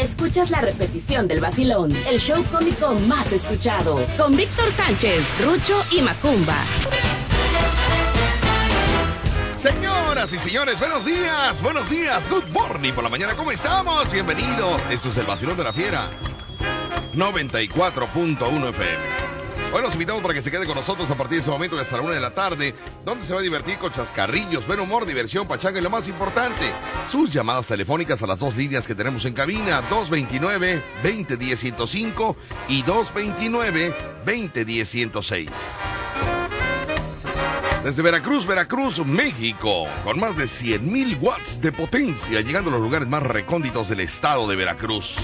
escuchas la repetición del vacilón, el show cómico más escuchado, con Víctor Sánchez, Rucho y Macumba. Señoras y señores, buenos días, buenos días, good morning por la mañana, ¿cómo estamos? Bienvenidos, esto es el vacilón de la fiera, 94.1 FM. Hoy los invitamos para que se quede con nosotros a partir de ese momento hasta la una de la tarde, donde se va a divertir con chascarrillos, buen humor, diversión, pachanga y lo más importante, sus llamadas telefónicas a las dos líneas que tenemos en cabina, 229-2010-105 y 229-2010-106. Desde Veracruz, Veracruz, México, con más de 100.000 watts de potencia, llegando a los lugares más recónditos del estado de Veracruz.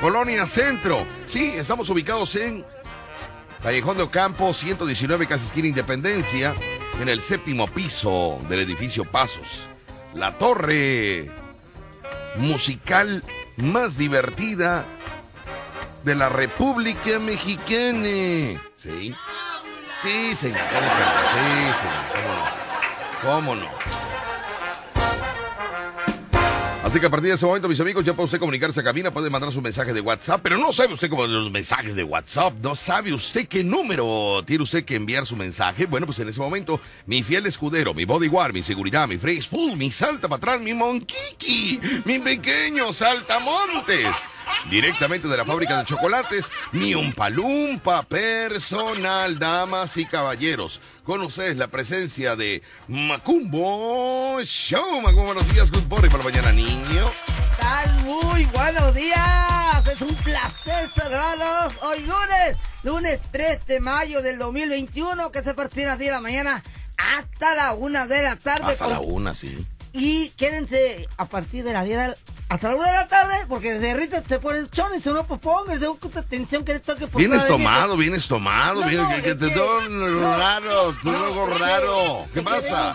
Colonia Centro, sí, estamos ubicados en Callejón de Ocampo, 119, casi esquina Independencia, en el séptimo piso del edificio Pasos. La torre musical más divertida de la República Mexicana. ¿Sí? Sí, señor. Sí, señor. ¿Cómo no? ¿Cómo no? Así que a partir de ese momento, mis amigos, ya puede usted comunicarse a cabina, puede mandar su mensaje de WhatsApp, pero no sabe usted cómo los mensajes de WhatsApp, no sabe usted qué número tiene usted que enviar su mensaje. Bueno, pues en ese momento, mi fiel escudero, mi bodyguard, mi seguridad, mi freeze pool, mi salta para atrás, mi monquiqui, mi pequeño saltamontes directamente de la fábrica de chocolates, mi umpalumpa personal, damas y caballeros. Con ustedes la presencia de Macumbo Show. Macumbo, buenos días, good morning para mañana, niño. tal? Muy buenos días. Es un placer saludarlos hoy lunes, lunes 3 de mayo del 2021, que se partirá a las 10 de la mañana hasta la 1 de la tarde. Hasta la 1, sí. Y quédense a partir de las 10 de la hasta la una de la tarde, porque desde ahorita te pones chones, uno pues ponga, de atención que le toque por Vienes tomado, vienes tomado, no, vienes que, que, te no, raro, tú algo raro. ¿Qué pasa?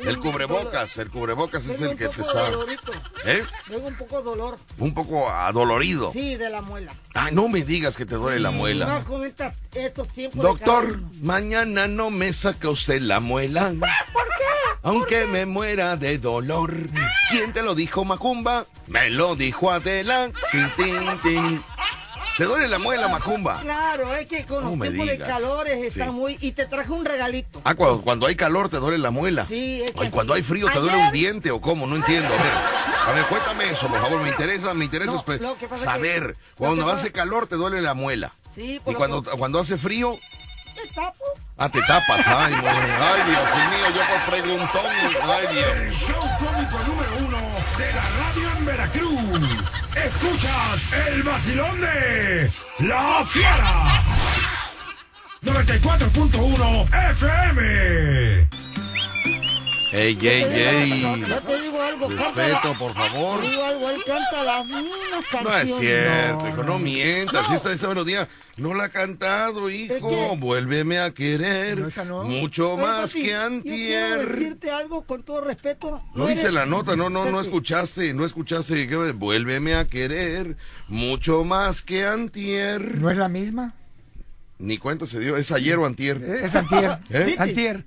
el cubrebocas, el cubrebocas es el que te está. ¿Eh? Tengo un poco dolor. Un poco adolorido. Sí, de la muela. Ay, no me digas que te duele la muela. No, con estos tiempos. Doctor, mañana no me saca usted la muela. ¿Por qué? Aunque me muera de dolor. ¿Quién te lo dijo, Macumba? Me lo dijo Adela. Tin, tin, tin. ¿Te duele la muela, Macumba? Claro, es que con los tiempos de calores está muy... Y te traje un regalito. Ah, cuando, cuando, hay calor te duele la muela. Sí, es que... Y cuando hay frío te duele un diente o cómo, no entiendo. A ver, a ver, cuéntame eso, por favor, me interesa, me interesa saber. cuando hace calor te duele la muela. Sí, Y cuando, cuando hace frío... Te tapo. Ah, te tapas, ay, ay, Dios mío, yo por preguntón, ay, Dios. El show cómico número uno Veracruz. Escuchas el vacilón de La Fiera. 94.1 FM. Ey, ey, ey. Yo te digo algo, Respeto, por favor. Te digo algo, él canta las mismas canciones. No es cierto, hijo, no mientas. No. Esta, esta melodía no la ha cantado, hijo. Vuélveme a querer. No, Mucho Pero, más papi, que Yo antier. quiero decirte algo con todo respeto. No dice eres- la nota, no, no, no escuchaste, no escuchaste. Vuélveme a querer. Mucho más que antier. ¿No es la misma? Ni cuenta se dio, es ayer o antier. Es antier. ¿Eh? Antier.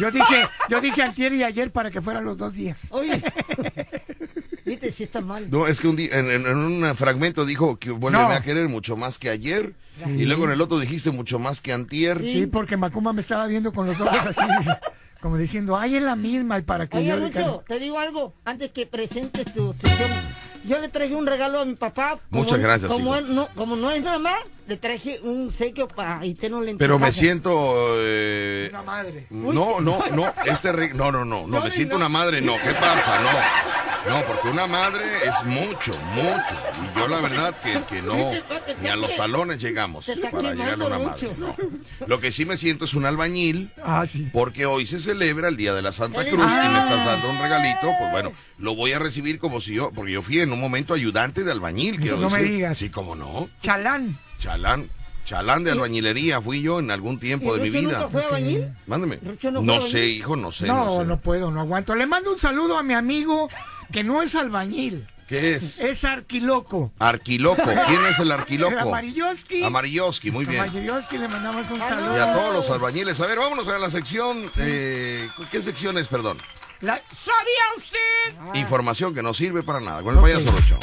Yo dije, yo dije antier y ayer para que fueran los dos días. Oye, viste, si estás mal. No, es que un día, en, en- en un fragmento dijo que vuélveme No. a querer mucho más que ayer. Sí. Y luego en el otro dijiste mucho más que antier. Sí, porque Macumba me estaba viendo con los ojos así, como diciendo, ay, es la misma y para que Oye, yo Lucho, te digo algo, antes que presentes tu sección. Yo le traje un regalo a mi papá. como- Muchas gracias, Como, hijo. él no, como no es mamá, le traje un sequio para y te no le Pero me siento... eh, Una madre. No, no, no, este re- no, no, no, no, me siento no. una madre, no, ¿qué pasa? No, no, porque una madre es mucho, mucho, y yo la verdad que, que no, ni a los salones llegamos para llegar a una madre, mucho. no. Lo que sí me siento es un albañil, Ah, sí. porque hoy se celebra el Día de la Santa Cruz y me Ah. estás dando un regalito, pues bueno, lo voy a recibir como si yo, porque yo fui en un momento ayudante de albañil, quiero No me decir. digas. Sí, cómo no, Chalán. Chalán, chalán de albañilería fui yo en algún tiempo ¿Y de mi vida. nunca fue albañil? Mándame. Rucho no No sé, hijo, no sé. No, sé. no puedo, no aguanto. Le mando un saludo a mi amigo que no es albañil, ¿Qué es? es arquiloco. Arquiloco. ¿Quién es el arquiloco? Amarilloski. Amarilloski, muy bien. Amarilloski le mandamos un saludo. Y a todos los albañiles. A ver, vámonos a la sección. eh, ¿Qué sección es, perdón? La- ¿Sabía usted? Información que no sirve para nada. Con el payaso Rocho.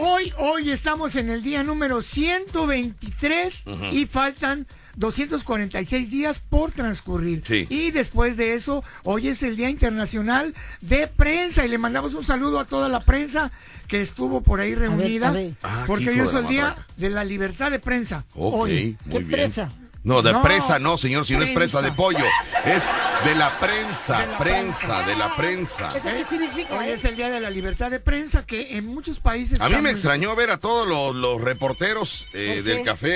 Hoy, hoy estamos en el día número 123 y faltan 246 días por transcurrir. Sí. Y después de eso, hoy es el Día Internacional de Prensa y le mandamos un saludo a toda la prensa que estuvo por ahí reunida, a ver. Ah, porque hoy es el Día de la Libertad de Prensa. Ok, Hoy. muy ¿Qué bien. presa? No, de No, presa no, señor, si no es presa de pollo. Es de la prensa, De la prensa, de la prensa. ¿Eso qué significa? Hoy eh? es el Día de la Libertad de Prensa que en muchos países... A mí me extrañó ver a todos los, los reporteros eh, del café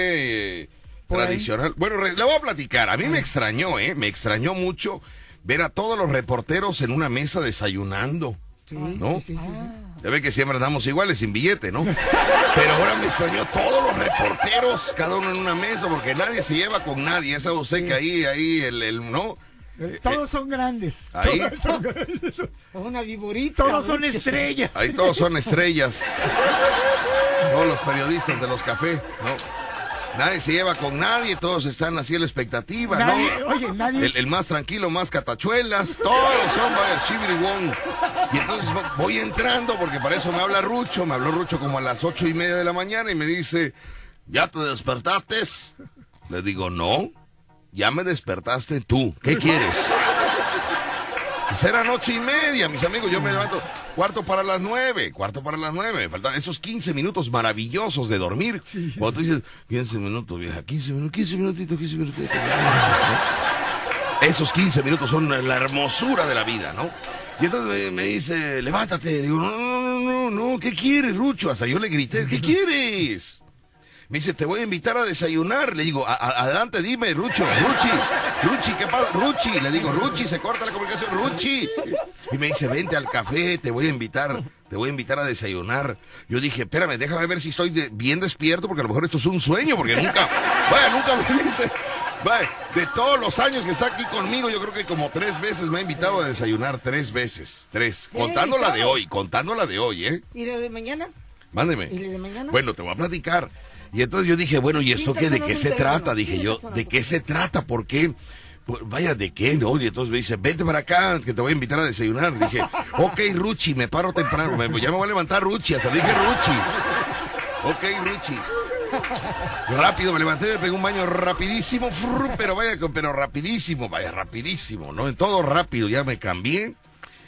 eh, ahí. tradicional. Bueno, re- le voy a platicar. A mí me extrañó, ¿eh? Me extrañó mucho ver a todos los reporteros en una mesa desayunando. Sí, ¿No? sí, sí, sí, sí. Ya ve que siempre andamos iguales, sin billete, ¿no? Pero ahora me extrañó todos los reporteros, cada uno en una mesa, porque nadie se lleva con nadie. Esa usted que ahí, ahí, el, el, ¿no? Eh, Todos son grandes. Ahí. Todos son grandes. Una viborita. Todos son estrellas. Ahí todos son estrellas. Todos los periodistas de los cafés, ¿no? Nadie se lleva con nadie, todos están así a la expectativa, Nadie, ¿no? oye, nadie. El, el más tranquilo, más catachuelas, todos son vaya chibirigón. Y entonces vo- voy entrando, porque para eso me habla Rucho, me habló Rucho como a las ocho y media de la mañana y me dice, ¿ya te despertaste? Le digo, no, ya me despertaste tú, ¿qué quieres? Era noche y media, mis amigos. Yo me levanto cuarto para las nueve, cuarto para las nueve. Me faltan esos 15 minutos maravillosos de dormir. Cuando tú dices, 15 minutos, vieja, 15 minutos, 15 minutitos, 15 minutitos. ¿no? Esos 15 minutos son la hermosura de la vida, ¿no? Y entonces me, dice, levántate. Digo, no, no, no, no, no, ¿qué quieres, Rucho? Hasta yo le grité, ¿qué quieres? Me dice, te voy a invitar a desayunar. Le digo, "A- a- adelante, dime, Rucho, Ruchi, Ruchi, ¿qué pasa? Ruchi, le digo, Ruchi, se corta la comunicación, Ruchi. Y me dice, vente al café, te voy a invitar, te voy a invitar a desayunar. Yo dije, espérame, déjame ver si estoy de- bien despierto, porque a lo mejor esto es un sueño, porque nunca, vaya, nunca me dice. De todos los años que está aquí conmigo, yo creo que como tres veces me ha invitado a desayunar, tres veces, tres. Contando la de hoy, contando la de hoy, ¿eh? ¿Y de mañana? Mándeme. ¿Y de mañana? Bueno, te voy a platicar. Y entonces yo dije, bueno, ¿y esto qué? ¿De qué se trata? Dije yo. ¿de qué se trata? ¿Por qué? Pues, Vaya, ¿de qué? ¿No? Y entonces me dice, vente para acá, que te voy a invitar a desayunar. Dije, ok, Ruchi, me paro temprano. Ya me voy a levantar Ruchi, hasta dije Ruchi. Ok, Ruchi. Rápido, me levanté, me pegué un baño rapidísimo, pero vaya, pero rapidísimo, vaya, rapidísimo, ¿no? En todo rápido, ya me cambié.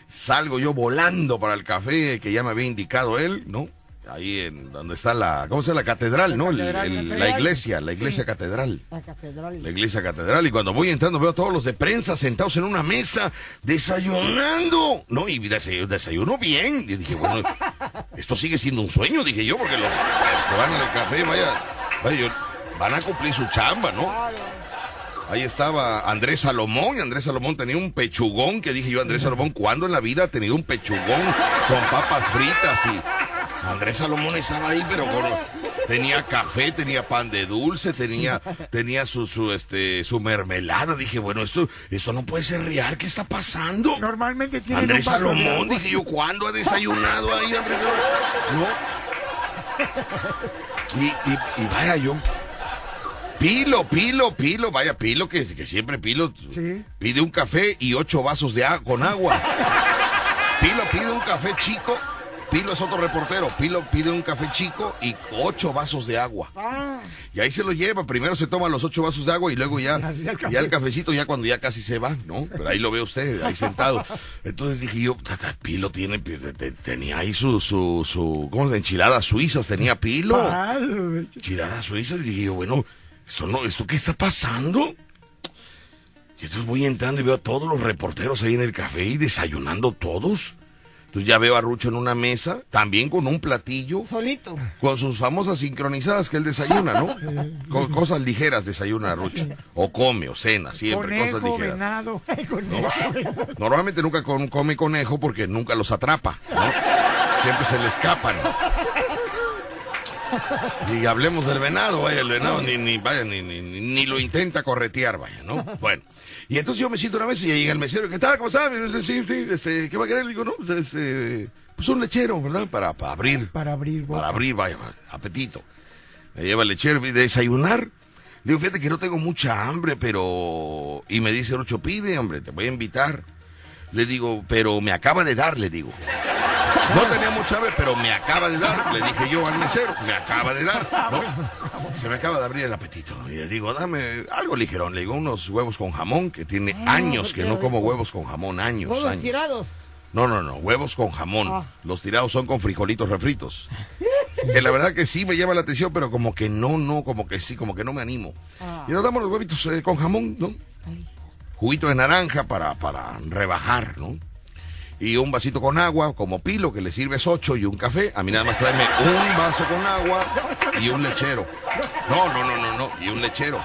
Salgo yo volando para el café que ya me había indicado él, ¿no? Ahí en donde está la, ¿cómo se llama? La catedral, ¿no? El- catedral, el- la iglesia, la iglesia catedral. La catedral. La iglesia catedral. Y cuando voy entrando veo a todos los de prensa sentados en una mesa desayunando. No, y desayuno, desayuno bien. Y dije, bueno, esto sigue siendo un sueño, dije yo, porque los, los que van al café, vaya, vaya, van a cumplir su chamba, ¿no? Ahí estaba Andrés Salomón, y Andrés Salomón tenía un pechugón, que dije yo, Andrés Salomón, ¿cuándo en la vida ha tenido un pechugón con papas fritas? Y Andrés Salomón estaba ahí, pero con, tenía café, tenía pan de dulce, tenía, tenía su, su, este, su mermelada. Dije, bueno, esto, esto no puede ser real, ¿qué está pasando? Normalmente tienen Andrés Salomón, dije yo, ¿cuándo ha desayunado ahí Andrés Salomón? No. Y, y, y vaya yo. Pilo, Pilo, Pilo, vaya Pilo, que, que siempre Pilo Sí. pide un café y ocho vasos de agua con agua. Pilo pide un café chico, Pilo es otro reportero, Pilo pide un café chico y ocho vasos de agua. Ah, Y ahí se lo lleva, primero se toma los ocho vasos de agua y luego ya, el ya el cafecito, ya cuando ya casi se va, ¿no? Pero ahí lo ve usted, ahí sentado. Entonces dije yo, "Tata, Pilo tiene, te- te- tenía ahí su, su, su, ¿cómo se? Enchiladas suizas, tenía Pilo. Enchiladas suizas, y dije yo, bueno, ¿eso no, ¿esto qué está pasando? Y entonces voy entrando y veo a todos los reporteros ahí en el café y desayunando todos. Entonces ya veo a Rucho en una mesa, también con un platillo, solito. con sus famosas sincronizadas que él desayuna, ¿no? Con cosas ligeras desayuna Rucho. O come, o cena, siempre, cosas ligeras. venado, conejo. Normalmente nunca con- come conejo porque nunca los atrapa, ¿no? Siempre se le escapan. Y hablemos del venado, vaya, el venado ni, ni, vaya, ni, ni- ni lo intenta corretear, vaya, ¿no? Bueno. Y entonces yo me siento una vez y llega el mesero, ¿qué tal? ¿Cómo está? Sí, sí, este, ¿qué va a querer? Le digo, no, pues, este, pues un lechero, ¿verdad? Para, para abrir. Para abrir boca. Para abrir, vaya, apetito. Me lleva el lechero y desayunar. Le digo, fíjate que no tengo mucha hambre, pero... Y me dice, Rucho, pide, hombre, te voy a invitar. Le digo, pero me acaba de dar, le digo. No tenía mucha hambre, pero me acaba de dar. Le dije yo al mesero, me acaba de dar. ¿no? Se me acaba de abrir el apetito. Y le digo, dame algo ligerón. Le digo, unos huevos con jamón, que tiene Ah, años que no como huevos con jamón, años, Todos años. tirados. No, no, no, huevos con jamón. Ah. Los tirados son con frijolitos refritos. que la verdad que sí me llama la atención, pero como que no, no, como que sí, como que no me animo. Ah. Y nos damos los huevitos eh, con jamón, ¿no? Juguito de naranja para, para rebajar, ¿no? Y un vasito con agua, como pilo, que le sirves ocho y un café. A mí nada más tráeme un vaso con agua y un lechero. No, no, no, no, no, y un lechero.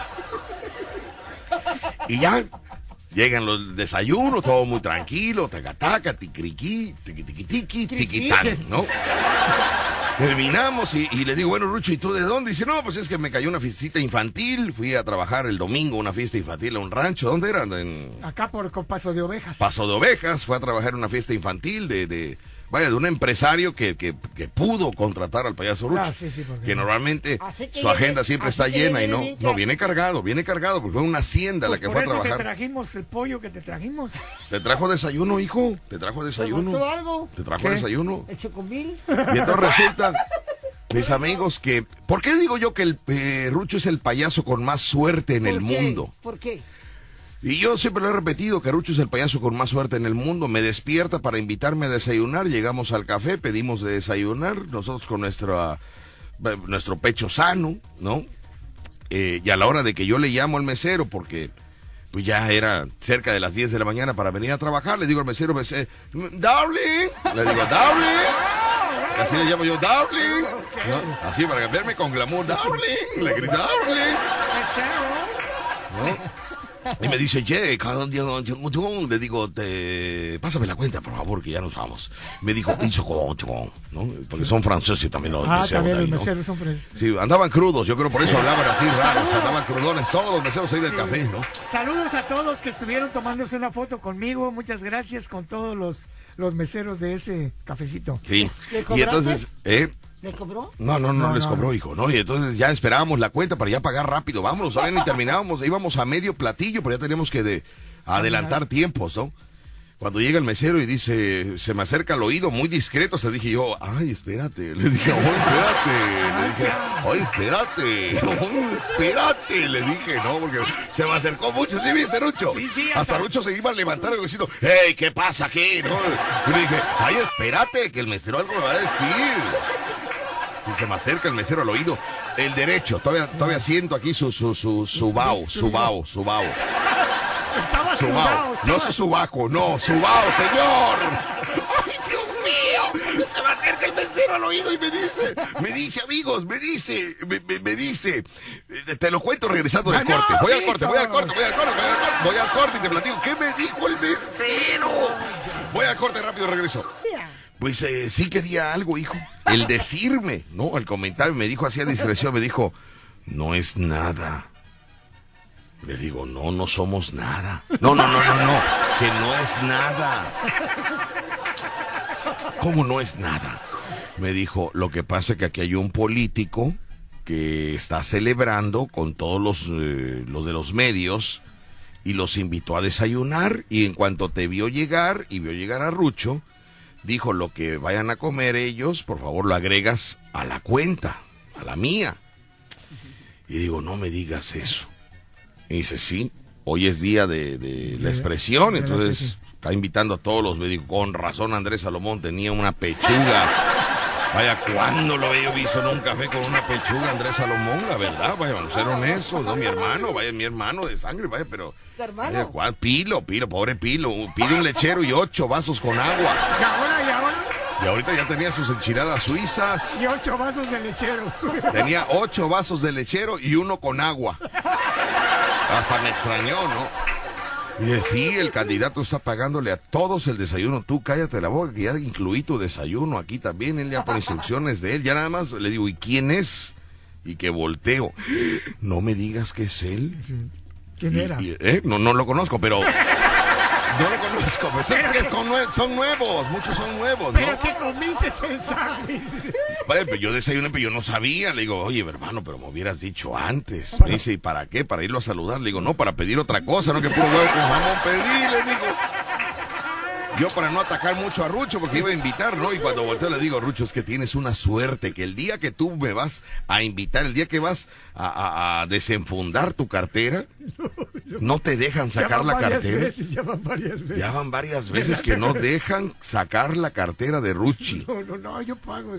Y ya, llegan los desayunos, todo muy tranquilo, tacataca, ticriquí, tiquitiquitiqui, tiquitán, ¿no? Terminamos y, y le digo, bueno, Rucho, ¿y tú de dónde? Dice, no, pues es que me cayó una fiestita infantil, fui a trabajar el domingo una fiesta infantil a un rancho. ¿Dónde era? En Acá por con paso de ovejas. Paso de Ovejas, fue a trabajar una fiesta infantil de, de vaya, de un empresario que, que, que pudo contratar al payaso Rucho. Ah, sí, sí, porque que no. normalmente que su viene- agenda siempre está llena y no, bien no, viene cargado, viene cargado, porque fue una hacienda Pues la que fue a eso te trabajar. trajimos el pollo que te trajimos. ¿Te trajo desayuno, hijo? ¿Te trajo ¿Te desayuno? gustó algo? ¿Te trajo ¿Qué? desayuno? ¿El chocomil? Y entonces resulta, mis amigos, que... ¿Por qué digo yo que el eh, Rucho es el payaso con más suerte en el ¿Por qué? mundo? ¿Por qué? Y yo siempre lo he repetido, que Rucho es el payaso con más suerte en el mundo. Me despierta para invitarme a desayunar. Llegamos al café, pedimos de desayunar, nosotros con nuestra, eh, nuestro pecho sano, ¿no? Eh, y a la hora de que yo le llamo al mesero, porque pues ya era cerca de las 10 de la mañana para venir a trabajar, le digo al mesero, pues, eh, Darling, le digo, Darling. Así le llamo yo, Darling. ¿no? Así para verme con glamour, Darling. Le grito, Darling. ¿no? Y me dice, che, cada día, le digo, te... pásame la cuenta, por favor, que ya nos vamos. Me dijo, ¿no? Porque son franceses también los Ah, meseros también los meseros son fres- Sí, andaban crudos, yo creo por eso hablaban así raros, andaban crudones, todos los meseros ahí del café, ¿no? Saludos a todos que estuvieron tomándose una foto conmigo. Muchas gracias con todos los, los meseros de ese cafecito. Sí. ¿Le Y entonces, ¿eh? ¿Le cobró? No, no, no, No, les no, cobró, no. hijo, ¿no? Y entonces ya esperábamos la cuenta para ya pagar rápido. Vámonos, ¿saben? Y terminábamos, íbamos a medio platillo, pero ya teníamos que de, adelantar tiempos, ¿no? Cuando llega el mesero y dice, se me acerca al oído muy discreto, se dije yo, ay, espérate. Le dije, oh, espérate. Le dije, ay, espérate. Oh, espérate. Le dije, no, porque se me acercó mucho, ¿sí viste, Rucho? Sí, sí, hasta hasta- Rucho se iba a levantar y diciendo, hey, ¿qué pasa aquí? ¿No? Y le dije, ay, espérate, que el mesero algo me va a decir. Y se me acerca el mesero al oído. El derecho, todavía, todavía siento aquí su, su, su, su bao, su bao, su bao. Estaba Su sudado. bao. No su subaco, no, su bao, señor. ¡Ay, Dios mío! Se me acerca el mesero al oído y me dice, me dice, amigos, me dice, me, me- me dice, eh, te lo cuento regresando del Ah, corte. Voy al corte, voy al corte, voy al corte, voy al corte, voy al corte y te platico. ¿Qué me dijo el mesero? Voy al corte, rápido regreso. Pues eh, sí quería algo, hijo. El decirme, ¿no? El comentario me dijo así a discreción, me dijo, no es nada. Le digo, no, no somos nada. No, no, no, no, no, que no es nada. ¿Cómo no es nada? Me dijo, lo que pasa es que aquí hay un político que está celebrando con todos los, eh, los de los medios y los invitó a desayunar y en cuanto te vio llegar y vio llegar a Rucho, dijo lo que vayan a comer ellos, por favor lo agregas a la cuenta, a la mía. Y digo, no me digas eso. Y dice, sí, hoy es día de, de la expresión, entonces está invitando a todos los. Con razón Andrés Salomón tenía una pechuga. Vaya, ¿cuándo lo había yo visto en un café con una pechuga Andrés Salomón? La verdad, vaya, vamos a ser honestos, no mi hermano, vaya, mi hermano de sangre, vaya, pero... ¿Tu hermano? Pilo, Pilo, pobre Pilo, pide un lechero y ocho vasos con agua. Y ahora, y ahora, Y ahorita ya tenía sus enchiladas suizas. y ocho vasos de lechero. Tenía ocho vasos de lechero y uno con agua. Hasta me extrañó, ¿no? Y dice, sí, el candidato está pagándole a todos el desayuno. Tú cállate la boca, que ya incluí tu desayuno aquí también. Él ya por instrucciones de él. Ya nada más le digo, ¿y quién es? Y que volteo. No me digas que es él. ¿Quién Y- era? y- ¿eh? No, no lo conozco, pero... No lo conozco, pues es que con nue- son nuevos, muchos son nuevos, ¿no? Pero que comiste el sándwich. Vaya, pero yo desayuné, pero yo no sabía. Le digo, oye, hermano, pero me hubieras dicho antes. Me dice, ¿y para qué? ¿Para irlo a saludar? Le digo, no, para pedir otra cosa, no que puro huevo con jamón pedí, le digo. yo para no atacar mucho a Rucho, porque iba a invitar, ¿no? Y cuando volteo le digo, Rucho, es que tienes una suerte, que el día que tú me vas a invitar, el día que vas a, a- a desenfundar tu cartera, no te dejan sacar la cartera. veces, ya van varias veces. Ya van varias veces que no dejan sacar la cartera de Ruchi. No, no, no, yo pago.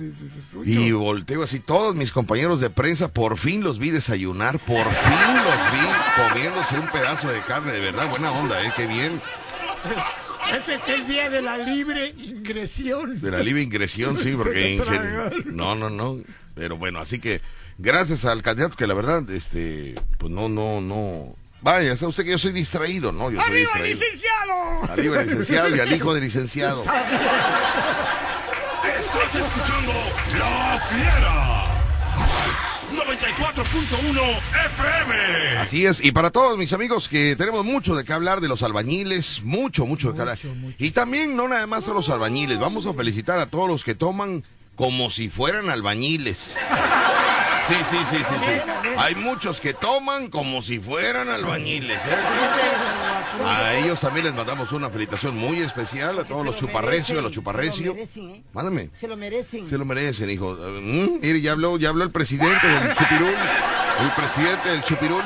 Y volteo así, todos mis compañeros de prensa, por fin los vi desayunar, por fin los vi comiéndose un pedazo de carne, de verdad, buena onda, ¿eh? Qué bien. Ese es el día de la libre ingresión. De la libre ingresión, sí, porque... Ingen-. No, no, no. Pero bueno, así que gracias al candidato que la verdad, este, pues no, no, no... Vaya, sabe usted que yo soy distraído, ¿no? Yo soy ¡Arriba, distraído. licenciado! Al hijo del licenciado y al hijo del licenciado. Estás escuchando La Fiera. 94.1 FM. Así es, y para todos mis amigos que tenemos mucho de qué hablar de los albañiles, mucho, mucho de qué hablar. Y también no nada más a los albañiles, vamos a felicitar a todos los que toman como si fueran albañiles. Sí, sí, sí, sí, sí. Hay muchos que toman como si fueran albañiles. ¿eh? A ellos también les mandamos una felicitación muy especial, a todos los chuparrecios, a los chuparrecios. ¿eh? Mándame. Se lo merecen. Se lo merecen, hijo. Mm, mire, ya habló, ya habló el presidente del Chupirul. El presidente del Chupirul.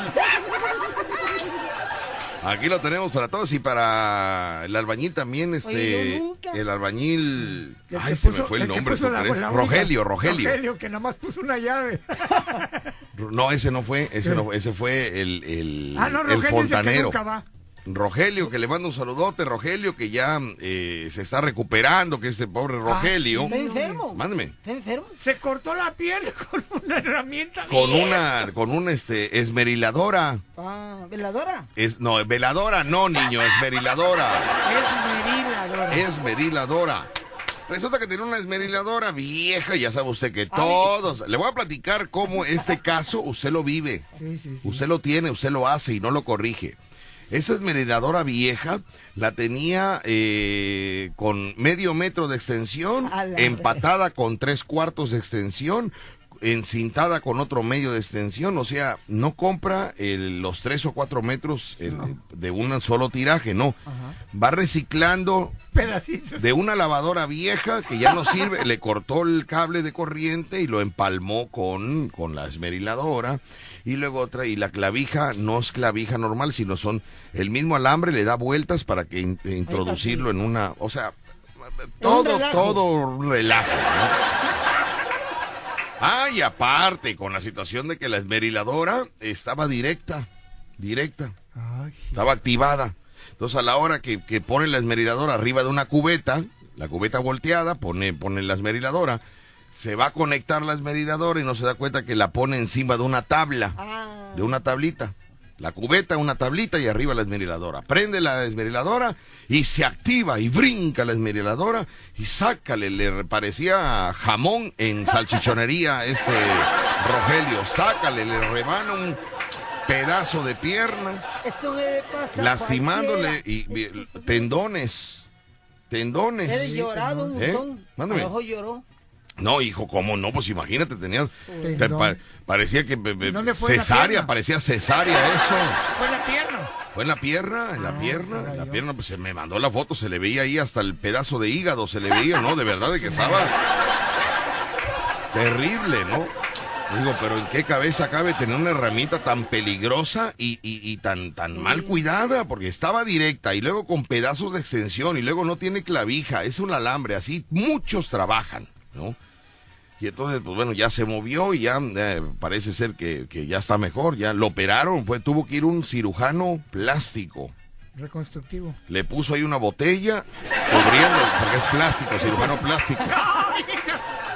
Aquí lo tenemos para todos y para el albañil también, este, Oye, yo nunca. el albañil, El ay, que se me puso- fue el nombre, puso ¿tú la- la Rogelio, Rogelio. Rogelio, que nomás puso una llave. No, ese no fue, ese no, ese fue el, el, ah, no, el fontanero. Rogelio, que le mando un saludote, Rogelio, que ya eh, se está recuperando, que ese pobre Rogelio. ¿Está enfermo? Mándeme. ¿Está enfermo? Se cortó la pierna con una herramienta. Con una, con una este, esmeriladora. Ah, ¿veladora? Es, no, veladora no, niño, esmeriladora. Esmeriladora. Esmeriladora. Resulta que tiene una esmeriladora vieja, ya sabe usted que todos... Le voy a platicar cómo este caso usted lo vive. Sí, sí, sí. Usted lo tiene, usted lo hace y no lo corrige. Esa esmeriladora vieja la tenía eh, con medio metro de extensión, empatada con tres cuartos de extensión, encintada con otro medio de extensión, o sea, no compra el- los tres o cuatro metros el- de un solo tiraje, no. Va reciclando Pedacitos. de una lavadora vieja que ya no sirve, le cortó el cable de corriente y lo empalmó con, con la esmeriladora. Y luego otra, y la clavija no es clavija normal, sino son el mismo alambre, le da vueltas para que in- introducirlo en una, o sea, todo, relajo. todo relajo, ¿no? Ah, y aparte, con la situación de que la esmeriladora estaba directa, directa Ay, estaba activada. Entonces a la hora que, que pone la esmeriladora arriba de una cubeta, la cubeta volteada, pone, pone la esmeriladora, se va a conectar la esmeriladora y no se da cuenta que la pone encima de una tabla, Ah, de una tablita. La cubeta, una tablita y arriba la esmeriladora. Prende la esmeriladora y se activa y brinca la esmeriladora y sácale, le parecía jamón en salchichonería este Rogelio, sácale, le rebana un pedazo de pierna lastimándole y, tendones, tendones. He llorado un ¿Eh? montón. Mándame. Mejor lloró. No, hijo, ¿cómo no? Pues imagínate, tenías, te Tendón. pa- parecía que be- be- ¿Dónde fue en la cesárea, parecía cesárea eso. fue la pierna. Fue en la pierna, en la Ah, pierna, en la pierna, pues se me mandó la foto, se le veía ahí hasta el pedazo de hígado, se le veía, ¿no? De verdad, de que estaba terrible, ¿no? Digo, pero ¿en qué cabeza cabe tener una herramienta tan peligrosa y, y- y tan, tan mal cuidada? Porque estaba directa y luego con pedazos de extensión y luego no tiene clavija, es un alambre, así muchos trabajan, ¿no? Y entonces, pues bueno, ya se movió y ya eh, parece ser que, que ya está mejor, ya lo operaron, fue, tuvo que ir un cirujano plástico. Reconstructivo. Le puso ahí una botella cubriendo, porque es plástico, cirujano plástico.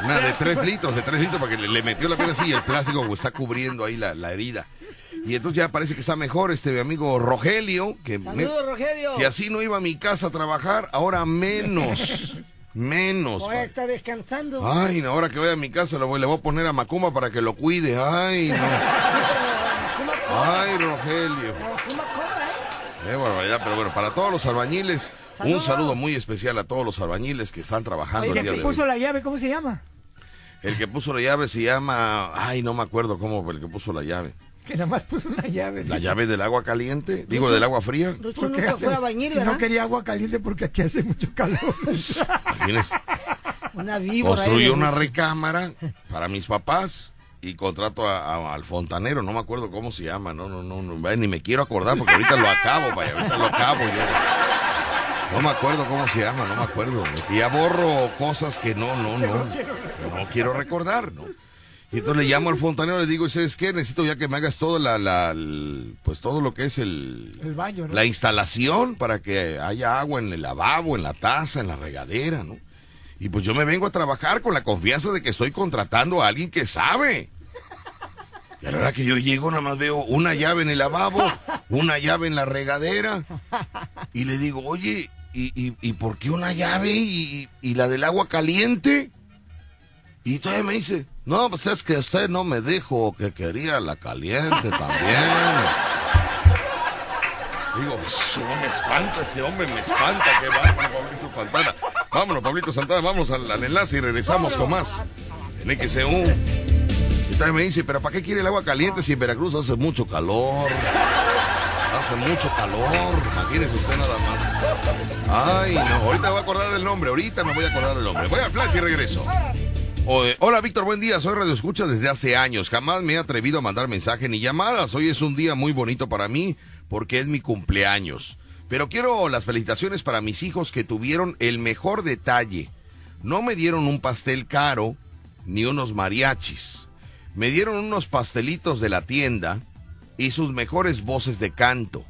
Una de tres litros, de tres litros, porque le, le metió la piel así y el plástico pues, está cubriendo ahí la, la herida. Y entonces ya parece que está mejor este mi amigo Rogelio, que me- Saludos, Rogelio. si así no iba a mi casa a trabajar, ahora menos, menos. Ahora está descansando. Ay, no, ahora que vaya a mi casa le voy, le voy a poner a Macumba para que lo cuide. Ay, no. Ay, Rogelio. ¿eh? Qué barbaridad, pero bueno, para todos los albañiles, un saludo muy especial a todos los albañiles que están trabajando Oye, el el día que de puso hoy. la llave, ¿cómo se llama? El que puso la llave se llama, ay, no me acuerdo cómo el que puso la llave. Que nada más puso una llave. La dice. llave del agua caliente, digo del agua fría. Rucho Porque nunca hace- fue a que ¿verdad? no quería agua caliente porque aquí hace mucho calor. Imagínense. Una víbora. de una recámara para mis papás y contrato a- a- al fontanero, no me acuerdo cómo se llama, no, no, no, no, ni me quiero acordar porque ahorita lo acabo, vaya, ahorita lo acabo yo. No me acuerdo cómo se llama, no me acuerdo. Y ya borro cosas que no, no, no, no quiero recordar, ¿no? Y entonces le llamo al fontanero y le digo, ¿y ¿sabes qué? Necesito ya que me hagas todo la, la, el- pues todo lo que es el, El baño, ¿no? la instalación para que haya agua en el lavabo, en la taza, en la regadera, ¿no? Y pues yo me vengo a trabajar con la confianza de que estoy contratando a alguien que sabe. Y a la hora que yo llego, nada más veo una llave en el lavabo, una llave en la regadera. Y le digo, oye, ¿y, y, y por qué una llave y, y la del agua caliente? Y todavía me dice, no, pues es que usted no me dijo que quería la caliente también. Digo, pues, no me espanta ese hombre, me espanta. Que vámonos, Pablito Santana. Vámonos, Pablito Santana, vamos al, al enlace y regresamos con más. En XCU. Y todavía me dice, pero ¿para qué quiere el agua caliente si en Veracruz hace mucho calor? Hace mucho calor, imagínese usted nada más. Ay, no, ahorita me voy a acordar del nombre, ahorita me voy a acordar del nombre. Voy al flash y regreso. Hola Víctor, buen día. Soy Radio Escucha desde hace años. Jamás me he atrevido a mandar mensaje ni llamadas. Hoy es un día muy bonito para mí porque es mi cumpleaños. Pero quiero las felicitaciones para mis hijos que tuvieron el mejor detalle. No me dieron un pastel caro ni unos mariachis. Me dieron unos pastelitos de la tienda y sus mejores voces de canto.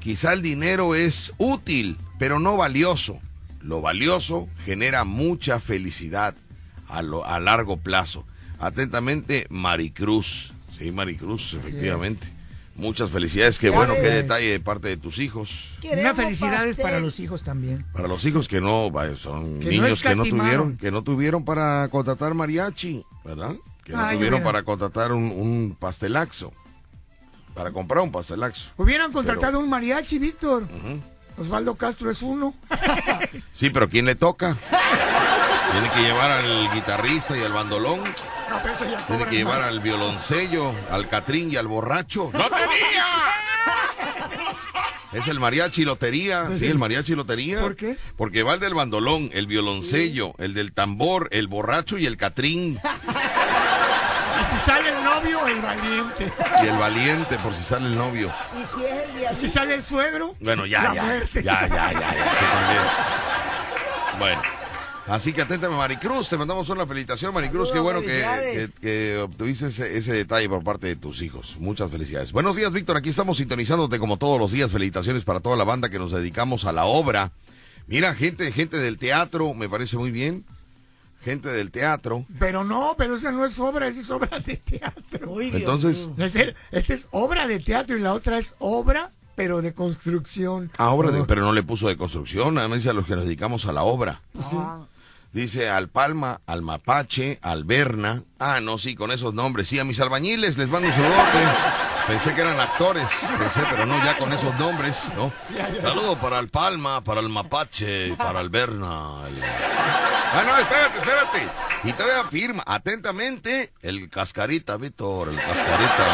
Quizá el dinero es útil, pero no valioso. Lo valioso genera mucha felicidad a, lo- a largo plazo. Atentamente, Maricruz. Sí, Maricruz, efectivamente. Muchas felicidades. Qué bueno, qué detalle de parte de tus hijos. Una felicidades pastel. para los hijos también. Para los hijos que no, son Que no niños que no tuvieron, que no tuvieron para contratar mariachi, ¿verdad? Que no Ay, tuvieron mira. para contratar un, un pastelaxo. Para comprar un pastelaxo. Hubieran contratado un mariachi, Víctor. Osvaldo Castro es uno. Sí, pero ¿quién le toca? Tiene que llevar al guitarrista y al bandolón. No, pero eso ya Tiene que llevar al violoncello, al catrín y al borracho. ¡No tenía! Es el mariachi lotería, sí, el mariachi lotería. ¿Por qué? Porque va el del bandolón, el violoncello, el del tambor, el borracho y el catrín. Y si sale el novio, el valiente. Y el valiente, por si sale el novio. Y si es el Y si sale el suegro, Bueno, ya, la ya, muerte. ya, ya, ya, ya, también. Bueno, así que aténtame, Maricruz, te mandamos una felicitación, Maricruz, qué bueno que, que, obtuviste ese, ese detalle por parte de tus hijos. Muchas felicidades. Buenos días, Víctor, aquí estamos sintonizándote como todos los días. Felicitaciones para toda la banda que nos dedicamos a la obra. Mira, gente, gente del teatro, me parece muy bien. Gente del teatro. Pero no, pero esa no es obra, esa es obra de teatro. Uy, Dios Entonces, mío. Es el- Esta es obra de teatro y la otra es obra, pero de construcción. ah, obra de- pero no le puso de construcción, nada más dice a los que nos dedicamos a la obra. Ah, Dice al Palma, al Mapache, al Berna. Ah, no, sí, con esos nombres. Sí, a mis albañiles les mando un saludote. Pensé que eran actores, pensé, pero no, ya con esos nombres, ¿no? Saludo para el Palma, para el Mapache, para el Berna. el- Ah, no, espérate, espérate. Y todavía firma, atentamente, el Cascarita, Víctor, el Cascarita.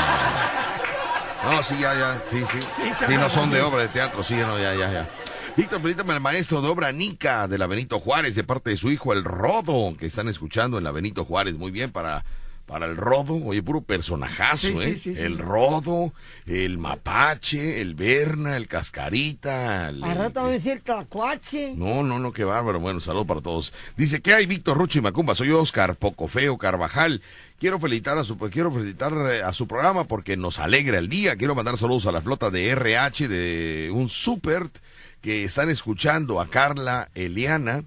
No, sí, ya, ya, sí, sí. Sí, no son de obra de teatro, sí, no, ya, ya, ya. Víctor, permítame al maestro de obra Nica de la Benito Juárez, de parte de su hijo, el Rodo, que están escuchando en la Benito Juárez. Muy bien, para, para el Rodo, oye, puro personajazo, Sí, ¿eh? sí, sí. El Rodo, el Mapache, el Berna, el Cascarita. el- Al rato voy a decir tlacuache. no, no, no, qué bárbaro. Bueno, saludo para todos. Dice, ¿qué hay, Víctor Rucho y Macumba? Soy Oscar Pocofeo Carvajal. Quiero felicitar a su, quiero felicitar eh, a su programa porque nos alegra el día. Quiero mandar saludos a la flota de RH de un super que están escuchando a Carla Eliana.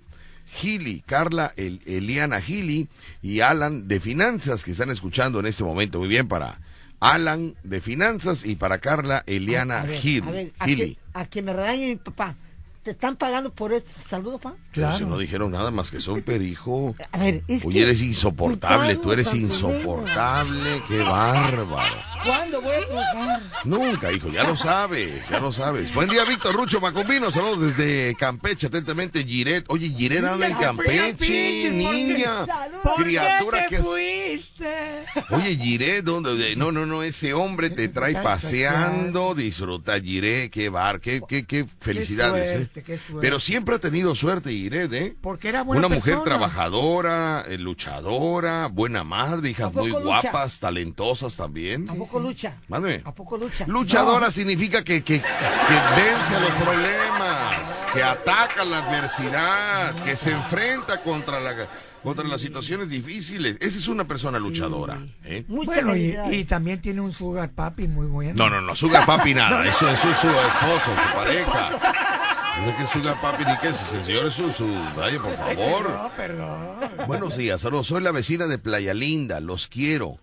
Gili, Carla El- Eliana Gili y Alan de Finanzas que están escuchando en este momento. Muy bien, para Alan de Finanzas y para Carla Eliana A ver, Gil, a ver, a Gili. que, a que me regañe mi papá. ¿Te están pagando por esto? Saludos, pa. Pero Claro. si no dijeron nada más que súper, hijo. A ver, es Oye, que- eres insoportable, tú eres insoportable, qué bárbaro. ¿Cuándo voy a triunfar? Nunca, hijo, ya lo sabes, ya lo sabes. Buen día, Víctor Rucho Macumbino, saludos desde Campeche, atentamente, Giret. Oye, Giret anda en Campeche, niña. Saludos. ¿Por Criatura que te es- triste. Oye, Giré, ¿dónde? No, no, no, ese hombre te trae paseando, disfruta, Giré, qué bar, qué, qué, qué felicidades. Suerte, qué suerte. Pero siempre ha tenido suerte, Giré, ¿eh? Porque era buena Una mujer trabajadora, eh, luchadora, buena madre, hijas ¿A poco muy lucha? guapas, talentosas también. ¿A poco lucha? Mándeme. ¿A poco lucha? Luchadora significa que, que, que vence a los problemas, que ataca la adversidad, que se enfrenta contra la contra las situaciones difíciles. Esa es una persona luchadora. ¿eh? Bueno, y, también tiene un sugar papi muy bueno. No, no, no, Sugar Papi nada, eso, eso es su esposo, su pareja. No es que Sugar Papi ni que ese señor es su, su, vaya, por favor. No, perdón. Buenos días, saludos, soy la vecina de Playa Linda, los quiero.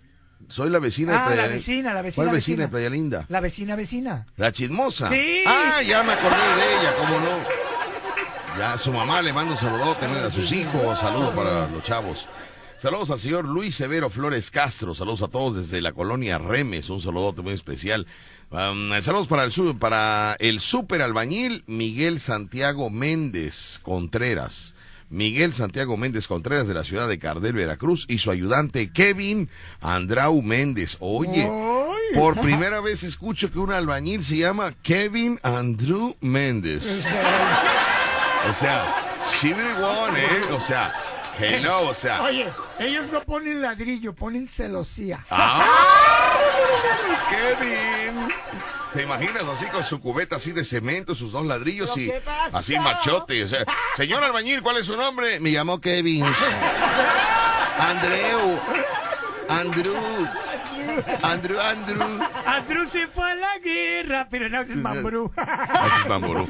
Soy la vecina de Ah, Playa la Linda. vecina, la vecina. ¿Cuál vecina de. Playa Linda? La vecina, vecina. La chismosa. Sí. Ah, ya me acordé de ella, cómo no. Ya su mamá le manda un saludote a sus hijos, saludos para los chavos. Saludos al señor Luis Severo Flores Castro, saludos a todos desde la colonia Remes, un saludote muy especial. Um, saludos para el, para el super albañil Miguel Santiago Méndez Contreras. Miguel Santiago Méndez Contreras de la ciudad de Cardel, Veracruz, y su ayudante Kevin Andrau Méndez. Oye, Ay. por primera vez escucho que un albañil se llama Kevin Andrew Méndez. O sea, One, ¿eh? O sea, hello, o sea. Oye, ellos no ponen ladrillo, ponen celosía. ¡Ah! ¡Kevin! ¿Te imaginas así con su cubeta así de cemento, sus dos ladrillos ¿Pero y así machote? O sea, señor albañil, ¿cuál es su nombre? Me llamo Kevin. Andreu. Andrew. Andrew, Andrew. Andrew se fue a la guerra, pero no es mambrú. Así es Mamború.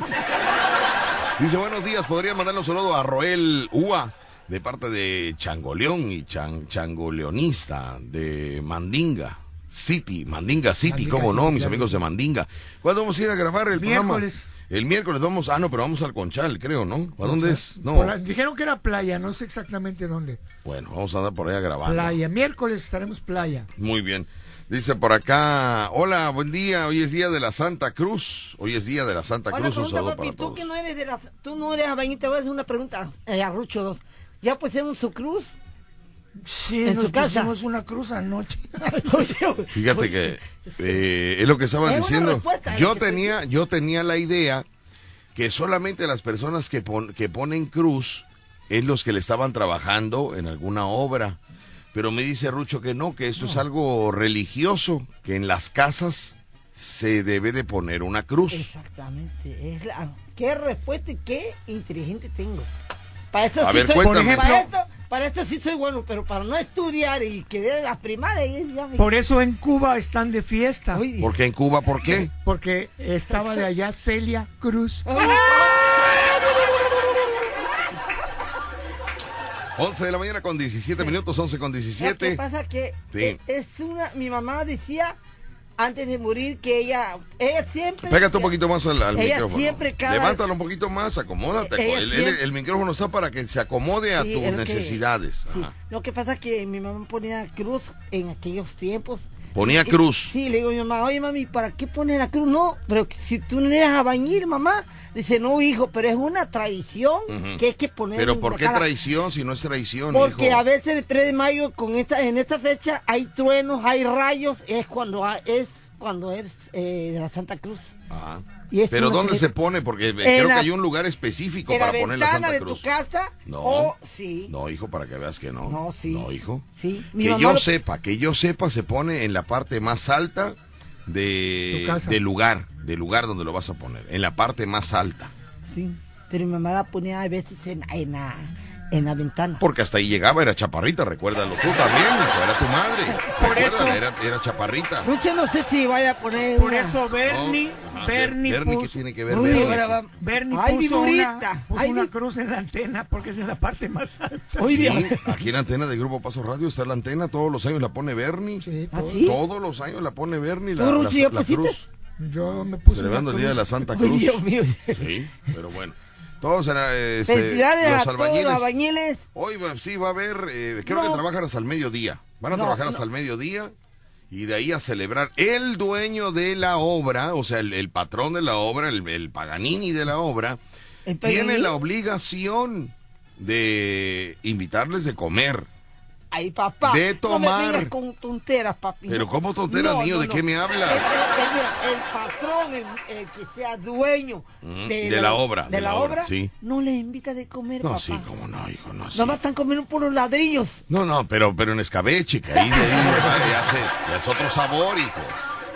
Dice, buenos días, podría mandarle un saludo a Roel Ua, de parte de Changoleón y Chan- Changoleonista, de Mandinga City, Mandinga City, Mandinga cómo no, mis claro. amigos de Mandinga. ¿Cuándo vamos a ir a grabar el Miércoles. programa? El miércoles vamos, ah, no, pero vamos al Conchal, creo, ¿no? ¿A dónde es? No, la- dijeron que era playa, no sé exactamente dónde. bueno, vamos a andar por allá grabando. Playa, miércoles estaremos playa. Muy bien. Dice por acá, hola, buen día, hoy es día de la Santa Cruz, hoy es día de la Santa Cruz, un pregunta, saludo papi, para tú todos. que no eres de la... Tú no eres te voy a hacer una pregunta. Eh, a Rucho 2. ¿Ya pusieron su cruz? Sí, ¿En nos tu casa? pusimos una cruz anoche. Fíjate que eh, es lo que estaban diciendo. Yo tenía, yo tenía la idea que solamente las personas que, pon- que ponen cruz es los que le estaban trabajando en alguna obra. Pero me dice Rucho que no, que esto es algo religioso, que en las casas se debe de poner una cruz. Exactamente. Es la... Qué respuesta y qué inteligente tengo. Para esto A sí ver, soy... Para esto, para esto sí soy bueno, pero para no estudiar y quedar en las primarias... ahí ya me- Por eso en Cuba están de fiesta. Uy, ¿Por qué en Cuba? ¿Por qué? Porque estaba de allá Celia Cruz. 11 de la mañana con 17 minutos, 11 con ¿Sabes ¿Qué 17. pasa? Que Sí. eh, es una... Mi mamá decía antes de morir que ella... Ella siempre... Pégate un poquito más al, al Ella micrófono. siempre cada- Levántalo un poquito más, acomódate. El, el- siempre- el micrófono está para que se acomode a Sí, tus que- necesidades. Sí. Lo que pasa es que mi mamá ponía cruz en aquellos tiempos. Ponía cruz. Sí, le digo a mi mamá, oye mami, ¿para qué poner la cruz? No, pero si tú no eres albañil, mamá. Dice, no, hijo, pero es una tradición Ujú. que hay que poner Pero ¿por qué cara". traición si no es traición, Porque hijo? a veces el 3 de mayo, con esta, en esta fecha, hay truenos, hay rayos, es cuando es cuando es eh, de la Santa Cruz. Ah. Y Pero ¿dónde se pone? Porque eh, creo la- que hay un lugar específico En la para poner la Santa de Cruz. tu casa, No. o sí. No, hijo, para que veas que no. No, sí. No, hijo. Sí, mi Que yo lo- sepa, que yo sepa, se pone en la parte más alta de del lugar, del lugar donde lo vas a poner, en la parte más alta. Sí, pero mi mamá la ponía a veces en, en, la, en la ventana. Porque hasta ahí llegaba, era chaparrita, recuérdalo tú también, hijo, era tu madre. Por eso- Era, era chaparrita. Rucho no sé si vaya a poner Por una- eso Bernie, No, ajá, Bernie, Bernie, ¿qué tiene que ver Uy, Bernie? ahora va- Bernie Ay, puso una, burrita. puso Ay, una mi- cruz en la antena porque es en la parte más alta. Hoy día. Sí, aquí en la antena de Grupo Paso Radio está la antena, todos los años la pone Bernie. Sí, ¿Ah, todo. sí? Todos los años la pone Bernie, la, cruz. Yo me puse Celebrando el Día de la cruz. Santa Ay, Cruz. Dios mío. Sí, pero bueno. Todos este, Felicidades los a todos los albañiles. Hoy va- sí va a haber, eh, creo No. que trabajan hasta el mediodía. Van a No, trabajar no. hasta el mediodía y de ahí a celebrar. El dueño de la obra, o sea, el, el patrón de la obra, el, el Paganini de la obra, ¿El tiene la obligación de invitarles de comer. Ay, papá. De No me tomar. con tonteras, papi. Pero. ¿cómo tonteras, No, niño? no, ¿De qué me hablas? Mira, el patrón, el, el que sea dueño Mm, de, de la obra, de, la, obra, sí. no le invita de comer, No, papá. sí, cómo no, hijo, no, sí. Nomás están comiendo por los ladrillos. No, no, pero, pero en escabeche, que ahí, de ahí ya, ya es otro sabor, hijo.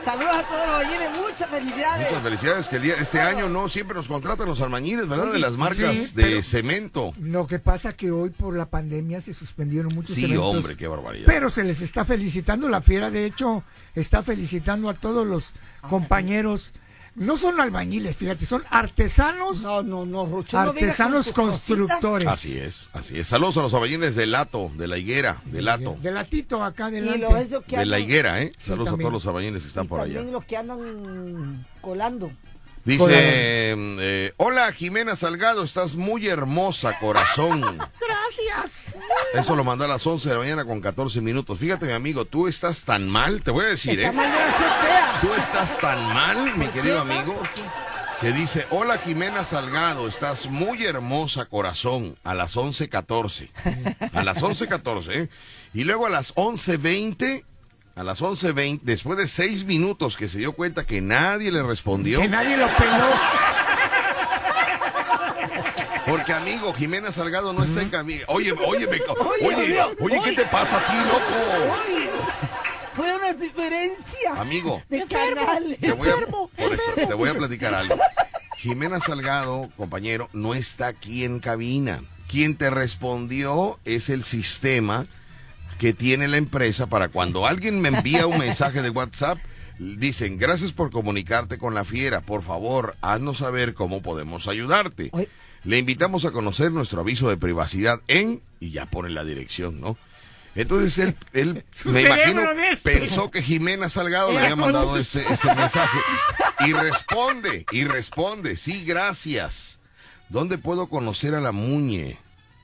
Saludos a todos los ballines, muchas felicidades. Muchas felicidades que el día, este año no siempre nos contratan los albañiles, ¿verdad? De las marcas sí, de cemento. Lo que pasa que hoy por la pandemia se suspendieron muchos Sí, eventos. hombre, qué barbaridad. Pero se les está felicitando, la fiera de hecho está felicitando a todos los compañeros. No son albañiles, fíjate, son artesanos, No, no, no, Rucho. no artesanos cositas. constructores. Así es, así es. Saludos a los albañiles de Lato, de la higuera, de Lato. De latito acá Y adelante. que De la higuera, ¿eh? Sí, Saludos a también. todos los albañiles que están y por allá. también los que andan colando. Dice, Hola. eh, hola Jimena Salgado, estás muy hermosa, corazón. Gracias. Eso lo mandó a las 11 de la mañana con 14 minutos. Fíjate, mi amigo, tú estás tan mal, te voy a decir, ¿eh? Tú estás tan mal, mi querido qué, amigo, que dice, hola Jimena Salgado, estás muy hermosa, corazón, a las 11.14. A las 11.14, ¿eh? Y luego a las 11.20, a las 11.20, después de seis minutos que se dio cuenta que nadie le respondió, Que nadie lo peló. porque amigo, Jimena Salgado no está en camino. Oye, oye, me- Oye, oye, oye, oye, ¿qué oye. te pasa a ti, loco? Fue una diferencia Amigo, de canales. Te voy, a, por eso, te voy a platicar algo. Jimena Salgado, compañero, no está aquí en cabina. Quien te respondió es el sistema que tiene la empresa para cuando alguien me envía un mensaje de WhatsApp, dicen, gracias por comunicarte con la fiera, por favor, haznos saber cómo podemos ayudarte. Le invitamos a conocer nuestro aviso de privacidad en, y ya pone la dirección, ¿no? Entonces él, él me imagino, este. pensó que Jimena Salgado le había mandado este, este mensaje. Y responde, y responde, sí, gracias. ¿Dónde puedo conocer a la Muñe?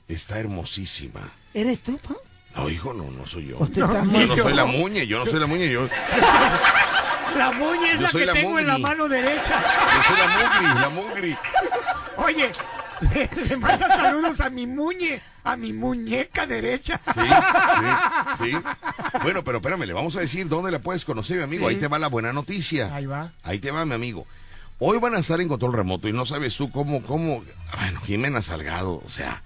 Está hermosísima. ¿Eres tú, pa? No, hijo, no, no soy yo. Usted Yo está no muy- soy la Muñe, yo no soy la Muñe, yo, La muña es Yo la que la tengo en la mano derecha. yo soy la Mugri, la Mugri. Oye, le, le manda saludos a mi muñe, a mi muñeca derecha. Sí, sí, sí. Bueno, pero espérame, le vamos a decir dónde la puedes conocer, mi amigo. Sí. Ahí te va la buena noticia. Ahí va. Ahí te va, mi amigo. Hoy van a estar en control remoto y no sabes tú cómo, cómo, bueno, Jimena Salgado, o sea,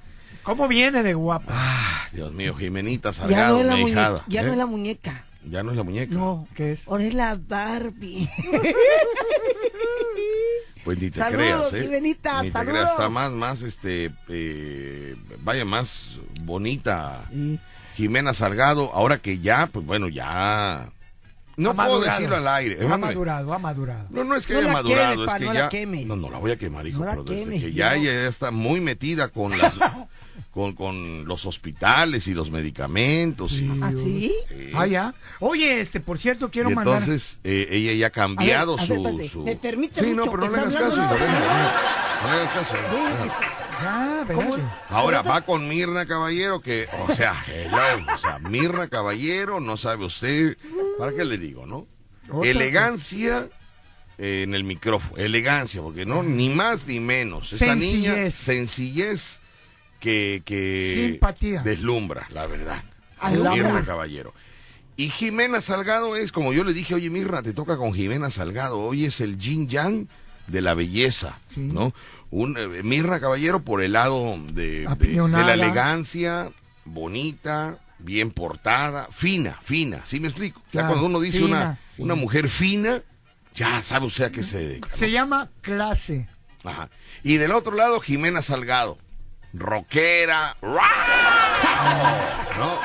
¿Cómo viene de guapa? ah, Dios mío, Jimenita Ya Salgado, no es la mi muñeca. hijada, Ya ¿eh? no es la muñeca. Ya no es la muñeca. No. ¿Qué es? Ahora es la Barbie. Pues ni te Saludos, creas, ¿eh? Jimenita, ni te saludos. creas, está más, más, este, eh, vaya, más bonita Jimena Salgado, ahora que ya, pues bueno, ya, no puedo decirlo al aire. Ha madurado, ha madurado. No, no es que No haya madurado, queme, es pa, que no ya. la queme. No, no la voy a quemar, hijo, No pero desde queme, que ya ella ya está muy metida con las con, con los hospitales y los medicamentos. y- ¿Ah, sí? Ah, ya. Oye, este, por cierto, quiero Y mandar. entonces eh, ella ya ha cambiado A ver, a su, ver, espérate. su... ¿Me permite, Sí, no, pero no le hagas caso, no le hagas caso. Espérate. Ahora va con Mirna Caballero, que, o sea, ella, o sea, Mirna Caballero, no sabe usted, ¿para qué le digo, no? Elegancia eh, en el micrófono, elegancia, porque no, ni más ni menos. Esta niña, Sencillez. sencillez que, que Simpatía. deslumbra, la verdad. Mirna Caballero. Y Jimena Salgado es, como yo le dije, oye Mirna, te toca con Jimena Salgado, hoy es el yin yang de la belleza, Sí. ¿no? Un, eh, Mirna Caballero por el lado de, de- de Apiñonada. la elegancia, bonita, bien portada, fina, fina, ¿sí me explico? ya Claro, cuando uno dice fina, una, fina. una mujer fina, ya sabe usted a qué se dedica. ¿no? Se llama clase. Ajá. Y del otro lado, Jimena Salgado. Rockera. ¿No?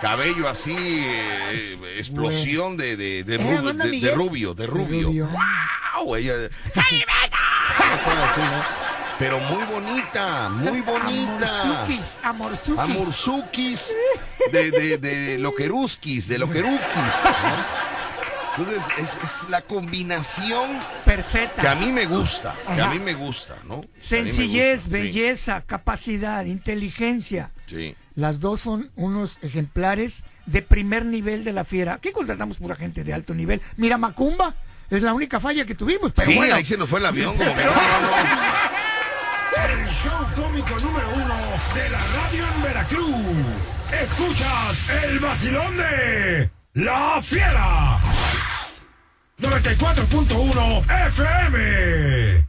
Cabello así, eh, explosión de, de, de, rubio, de, rubio, de rubio. ¡Wow! Ella. ¿no? Pero muy bonita, muy bonita. Amorzukis, amorzukis. Amurzukis de, de, de loqueruskis, de loquerukis. ¿no? Entonces, es, es la combinación Perfecta. que a mí me gusta, que a mí me gusta, ¿no? Sencillez, gusta, sí, belleza, capacidad, inteligencia. Sí. Las dos son unos ejemplares de primer nivel de la fiera. Aquí contratamos pura gente de alto nivel. Mira, Macumba es la única falla que tuvimos, pero Sí, bueno. ahí se nos fue el avión, como que no, no, no. Show cómico número uno de la radio en Veracruz. Escuchas el vacilón de La Fiera. 94.1 FM.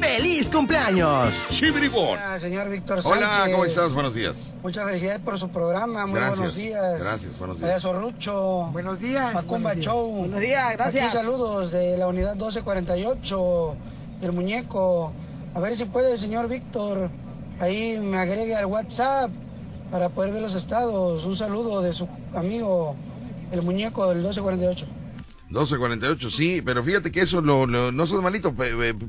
¡Feliz cumpleaños! Chibribón. Hola, señor Víctor Sánchez. Hola, ¿cómo estás? Buenos días. Muchas felicidades por su programa. Muy Gracias. buenos días. Gracias, buenos días. Payaso Rucho. Buenos días. Macumba buenos días. Buenos días, gracias. Aquí saludos de la unidad 1248 del muñeco. A ver si puede, señor Víctor, ahí me agregue al WhatsApp para poder ver los estados. Un saludo de su amigo, el muñeco del 1248. 12.48, sí, pero fíjate que eso lo, lo- no sos malito,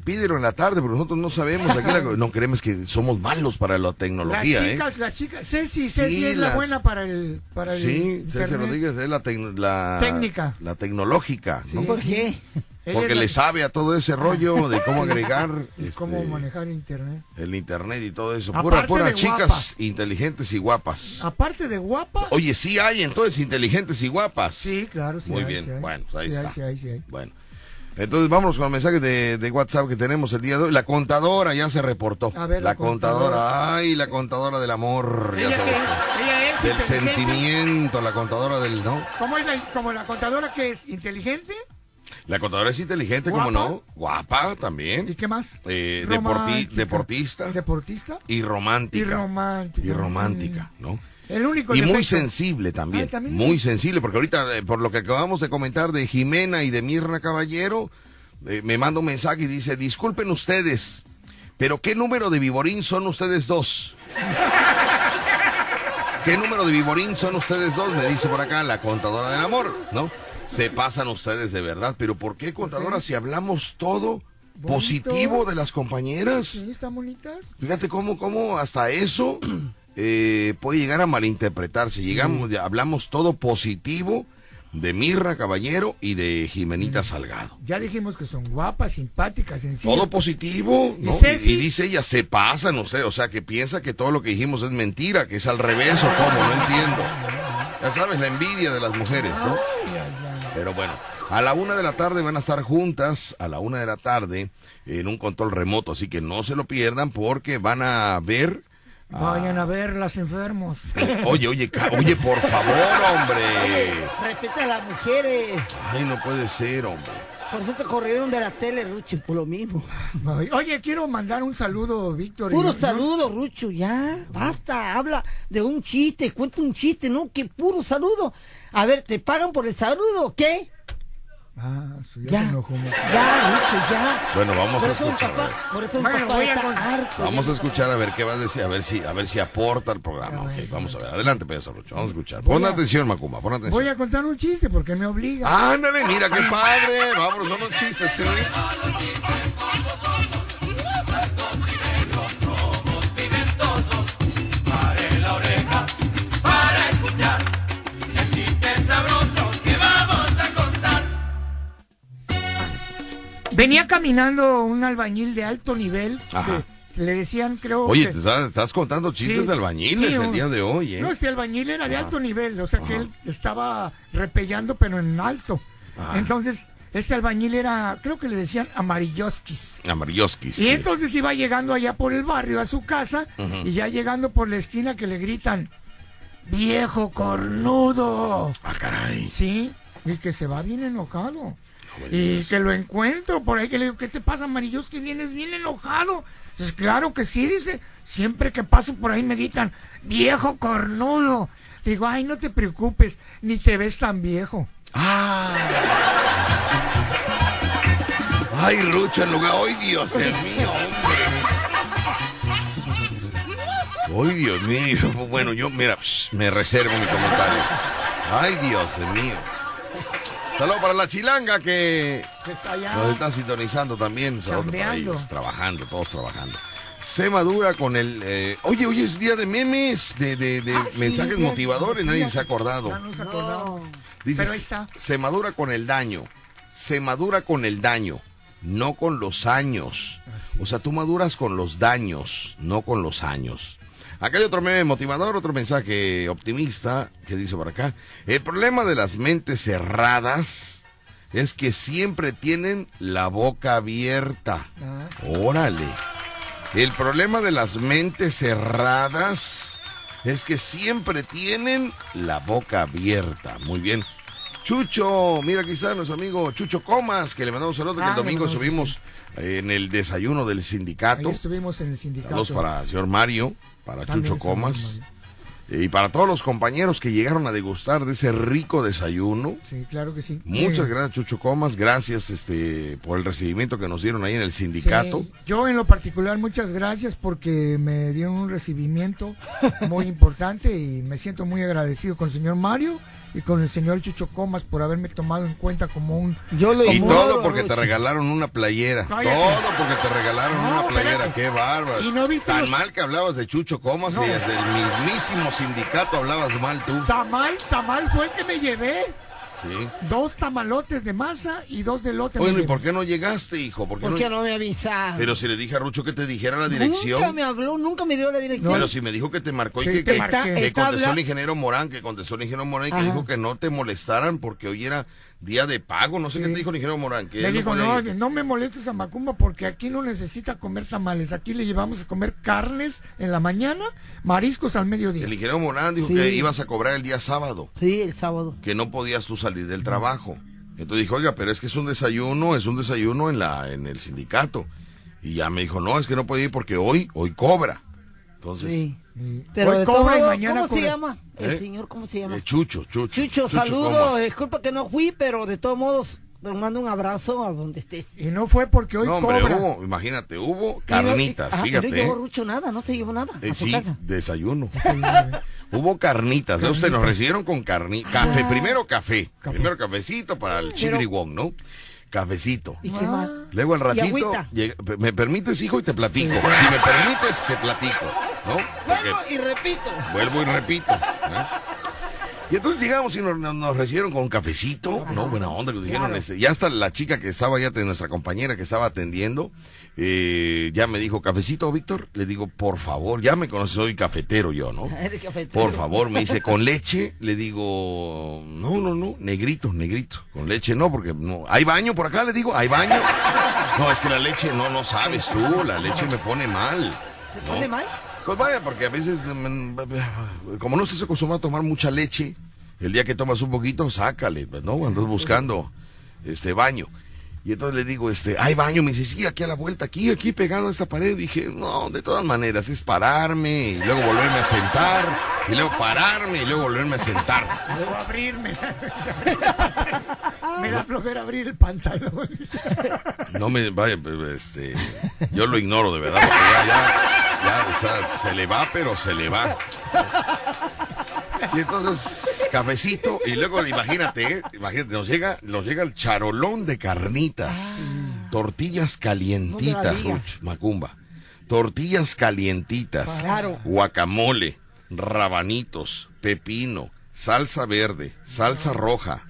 pídelo en la tarde, pero nosotros no sabemos, aquí la- no creemos que somos malos para la Las tecnología, ¿eh? chicas, las chicas. Ceci, Sí, Ceci es la las- buena para el. Para el Sí, César internet. Rodríguez es la, tec- la Técnica. la tecnológica, ¿no? ¿Por qué? Porque le sabe a todo ese rollo de cómo agregar y cómo este, manejar internet. el internet y todo eso. Aparte Pura, chicas guapas. inteligentes y guapas. Aparte de guapa. Oye, sí hay entonces inteligentes y guapas. Sí, claro, sí Muy hay, bien, sí hay. bueno, pues ahí Sí está. sí hay, sí hay. Bueno. Entonces vámonos con el mensaje de, de WhatsApp que tenemos el día de hoy. La contadora ya se reportó. A ver, la, la contadora. contadora. ay, la contadora del amor, ya Ella, sabes. es, ella es Del sentimiento, la contadora del no. ¿Cómo es la, como la contadora que es inteligente? La contadora es inteligente, como no. Guapa ¿Y también. qué más? Eh, deporti- deportista. Deportista. Y romántica. Y romántica. Y romántica, ¿no? El único Y muy sensible también, también. muy sensible, porque ahorita, eh, por lo que acabamos de comentar de Jimena y de Mirna Caballero, eh, me manda un mensaje y dice, disculpen ustedes, pero ¿qué número de viborín son ustedes dos? ¿Qué número de viborín son ustedes dos? Me dice por acá la contadora del amor, ¿no? Se pasan ustedes de verdad, pero ¿por qué contadora si hablamos todo positivo de las compañeras? Sí, está bonita. Fíjate cómo, cómo hasta eso eh, puede llegar a malinterpretarse. Llegamos, ya hablamos todo positivo de Mirra Caballero y de Jimenita Salgado. Ya dijimos que son guapas, simpáticas, sencillas. Todo positivo, ¿Y ¿no? Y, y dice ella, se pasa, no sé, o sea, que piensa que todo lo que dijimos es mentira, que es al revés o cómo, no entiendo. Ya sabes, la envidia de las mujeres, ¿no? Pero bueno, a la una de la tarde van a estar juntas, a la una de la tarde, en un control remoto, así que no se lo pierdan porque van a ver... a- Vayan a ver las enfermos. Oye, oye, ca- oye, por favor, hombre. Respeta a las mujeres. Ay, no puede ser, hombre. Por eso te corrieron de la tele, Rucho, por lo mismo. Oye, quiero mandar un saludo, Víctor. Puro saludo, Rucho, ya. Basta, habla de un chiste, cuenta un chiste, ¿no? Que puro saludo. A ver, ¿te pagan por el saludo o qué? Ah, su- ya, Ya. se enojó mucho. Ya, ya. Bueno, vamos Por a escuchar. a papá, por eso Bueno, papá voy a está con- harto. Vamos a escuchar a ver qué va a decir, a ver si, a ver si aporta al programa. Vamos a ver. Adelante, Pedro Rocho, vamos a escuchar. Pon a- atención, Macumba, pon atención. Voy a contar un chiste porque me obliga. Ándale, mira qué padre. Vámonos con los chistes, señorita. Venía caminando un albañil de alto nivel. Ajá. que le decían, creo. Oye, que- te estás, estás contando chistes Sí, de albañiles sí, el día de hoy, ¿eh? No, este albañil era de Ajá. alto nivel, o sea que Ajá. él estaba repellando, pero en alto. Ajá. Entonces, este albañil era, creo que le decían amarilloskis. Amarilloskis. Y sí. entonces iba llegando allá por el barrio a su casa y ya llegando por la esquina que le gritan, viejo cornudo. Ah, caray. Sí, y que se va bien enojado. Y que lo encuentro por ahí, que le digo, ¿qué te pasa, amarillos? Que vienes bien enojado. Pues claro que sí, dice. Siempre que paso por ahí me gritan, viejo cornudo. Digo, ay, no te preocupes, ni te ves tan viejo. Ah. Ay, Rucho, en lugar. ¡Ay, Dios el mío, hombre! ¡Ay, Dios mío! Bueno, yo, mira, psh, me reservo mi comentario. ¡Ay, Dios mío! Saludos para la chilanga que Que está allá. nos están sintonizando también. Saludos para ellos, trabajando, todos trabajando. Se madura con el... eh, oye, hoy es día de memes, de, de- de Ah, mensajes motivadores, nadie se ha acordado. No se acordaba. Dices, Pero ahí está. se madura con el daño. Se madura con el daño, no con los años. O sea, tú maduras con los daños, no con los años. Acá hay otro meme motivador, otro mensaje optimista que dice por acá. El problema de las mentes cerradas es que siempre tienen la boca abierta. Ah. Órale. El problema de las mentes cerradas es que siempre tienen la boca abierta. Muy bien. Chucho, mira aquí está nuestro amigo Chucho Comas, que le mandamos saludos, que Ah, el domingo mandamos, subimos eh, en el desayuno del Ahí sindicato. estuvimos en el sindicato. Saludos para el señor Mario, para También Chucho Comas y para todos los compañeros que llegaron a degustar de ese rico desayuno. Sí, claro que sí. Muchas Eh, gracias, Chucho Comas. Gracias este, por el recibimiento que nos dieron ahí en el sindicato. Sí, yo en lo particular muchas gracias porque me dieron un recibimiento muy importante y me siento muy agradecido con el señor Mario y con el señor Chucho Comas por haberme tomado en cuenta como un... Yo lo Y todo porque te regalaron una playera. Cállate. Todo porque te regalaron No, una playera. espérate. Qué bárbaro. ¿Y no viste Tan los- mal que hablabas de Chucho Comas No. y desde el mismísimo sindicato hablabas mal tú. Tamal, tamal fue el que me llevé. Sí. Dos tamalotes de masa y dos de lote. Bueno, ¿y por qué no llegaste, hijo? ¿Por qué ¿Por no- qué no me avisaron? Pero si le dije a Rucho que te dijera la Nunca dirección. me habló, nunca me dio la dirección. Pero si me dijo que te marcó y Sí, que, te que- marqué. que Está- contestó habla- el ingeniero Morán, que contestó el ingeniero Morán y que Ajá. dijo que no te molestaran porque hoy era día de pago. No sé qué te dijo el ingeniero Morán. Que Le dijo, no, no me molestes a Macumba porque aquí no necesita comer tamales. Aquí le llevamos a comer carnes en la mañana, mariscos al mediodía. El ingeniero Morán dijo Sí. que ibas a cobrar el día sábado. Sí, el sábado. que no podías tú salir del trabajo. Entonces dijo, oiga, pero es que es un desayuno, es un desayuno en la en el sindicato. Y ya me dijo, no, es que no puede ir porque hoy, hoy cobra. Entonces, Sí. Y Pero hoy de cobra y todo, mañana ¿cómo se llama? El ¿Eh? señor, ¿cómo se llama? eh, Chucho, Chucho. Chucho, Comas. saludos. Disculpa que no fui, pero de todos modos, te mando un abrazo a donde estés. Y no fue porque hoy No, hombre, cobra. hubo, imagínate, hubo carnitas, y- ah, fíjate. No ¿eh? llevó Rucho nada, no te llevó nada. Eh, a sí, casa. desayuno. Hubo carnitas, ¿no? Ustedes nos recibieron con carnitas. Café, primero café. Café. Primero cafecito para el chigri wong, ¿no? Cafecito. ¿Y qué más? Luego al ¿Y ratito, llega- ¿me permites, hijo? Y te platico. Si me permites, te platico, ¿no? Porque Bueno, y repito. vuelvo y repito. ¿eh? Y entonces llegamos y nos, nos- nos recibieron con un cafecito, ¿no? Buena onda, que nos dijeron, este, ya hasta la chica que estaba ya, de nuestra compañera que estaba atendiendo, eh, ya me dijo, cafecito, Víctor, le digo, por favor, ya me conoces, soy cafetero yo, ¿no? Cafetero. Por favor, me dice, ¿con leche? Le digo, no, no, no, negrito, negrito. Con leche no, porque no. ¿Hay baño por acá? Le digo, ¿hay baño? No, es que la leche, no, no sabes tú, la leche me pone mal. ¿Te ¿no? pone mal? Pues vaya, porque a veces, mm, como no estás acostumbrado a tomar mucha leche, el día que tomas un poquito, sácale, pues, ¿no? Andas buscando este baño. Y entonces le digo, este, hay baño, me dice, sí, aquí a la vuelta, aquí, aquí pegado a esta pared. Dije, no, de todas maneras, es pararme y luego volverme a sentar, y luego pararme y luego volverme a sentar. Luego abrirme. me da flojera abrir el pantalón. No me vaya, pues, este, yo lo ignoro de verdad, porque ya, ya, ya, o sea, se le va, pero se le va. Y entonces, cafecito, y luego imagínate, ¿eh? imagínate, nos llega, nos llega el charolón de carnitas, tortillas calientitas, No. Ruch, Macumba, tortillas calientitas, Claro. guacamole, rabanitos, pepino, salsa verde, salsa roja.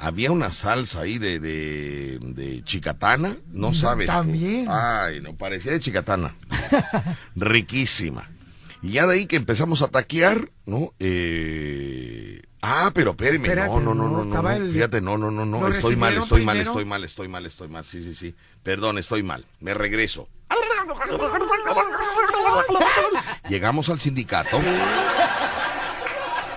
Había una salsa ahí de, de, de chicatana, no sabes. tú. también. Ay, no, parecía de chicatana. Riquísima. Y ya de ahí que empezamos a taquear, ¿no? Eh... Ah, pero espérame, no, no, no, no, no, el- fíjate, no, no, no, no, ¿Lo estoy mal, estoy mal, estoy mal, estoy mal, estoy mal, sí, sí, sí, perdón, estoy mal, me regreso. Llegamos al sindicato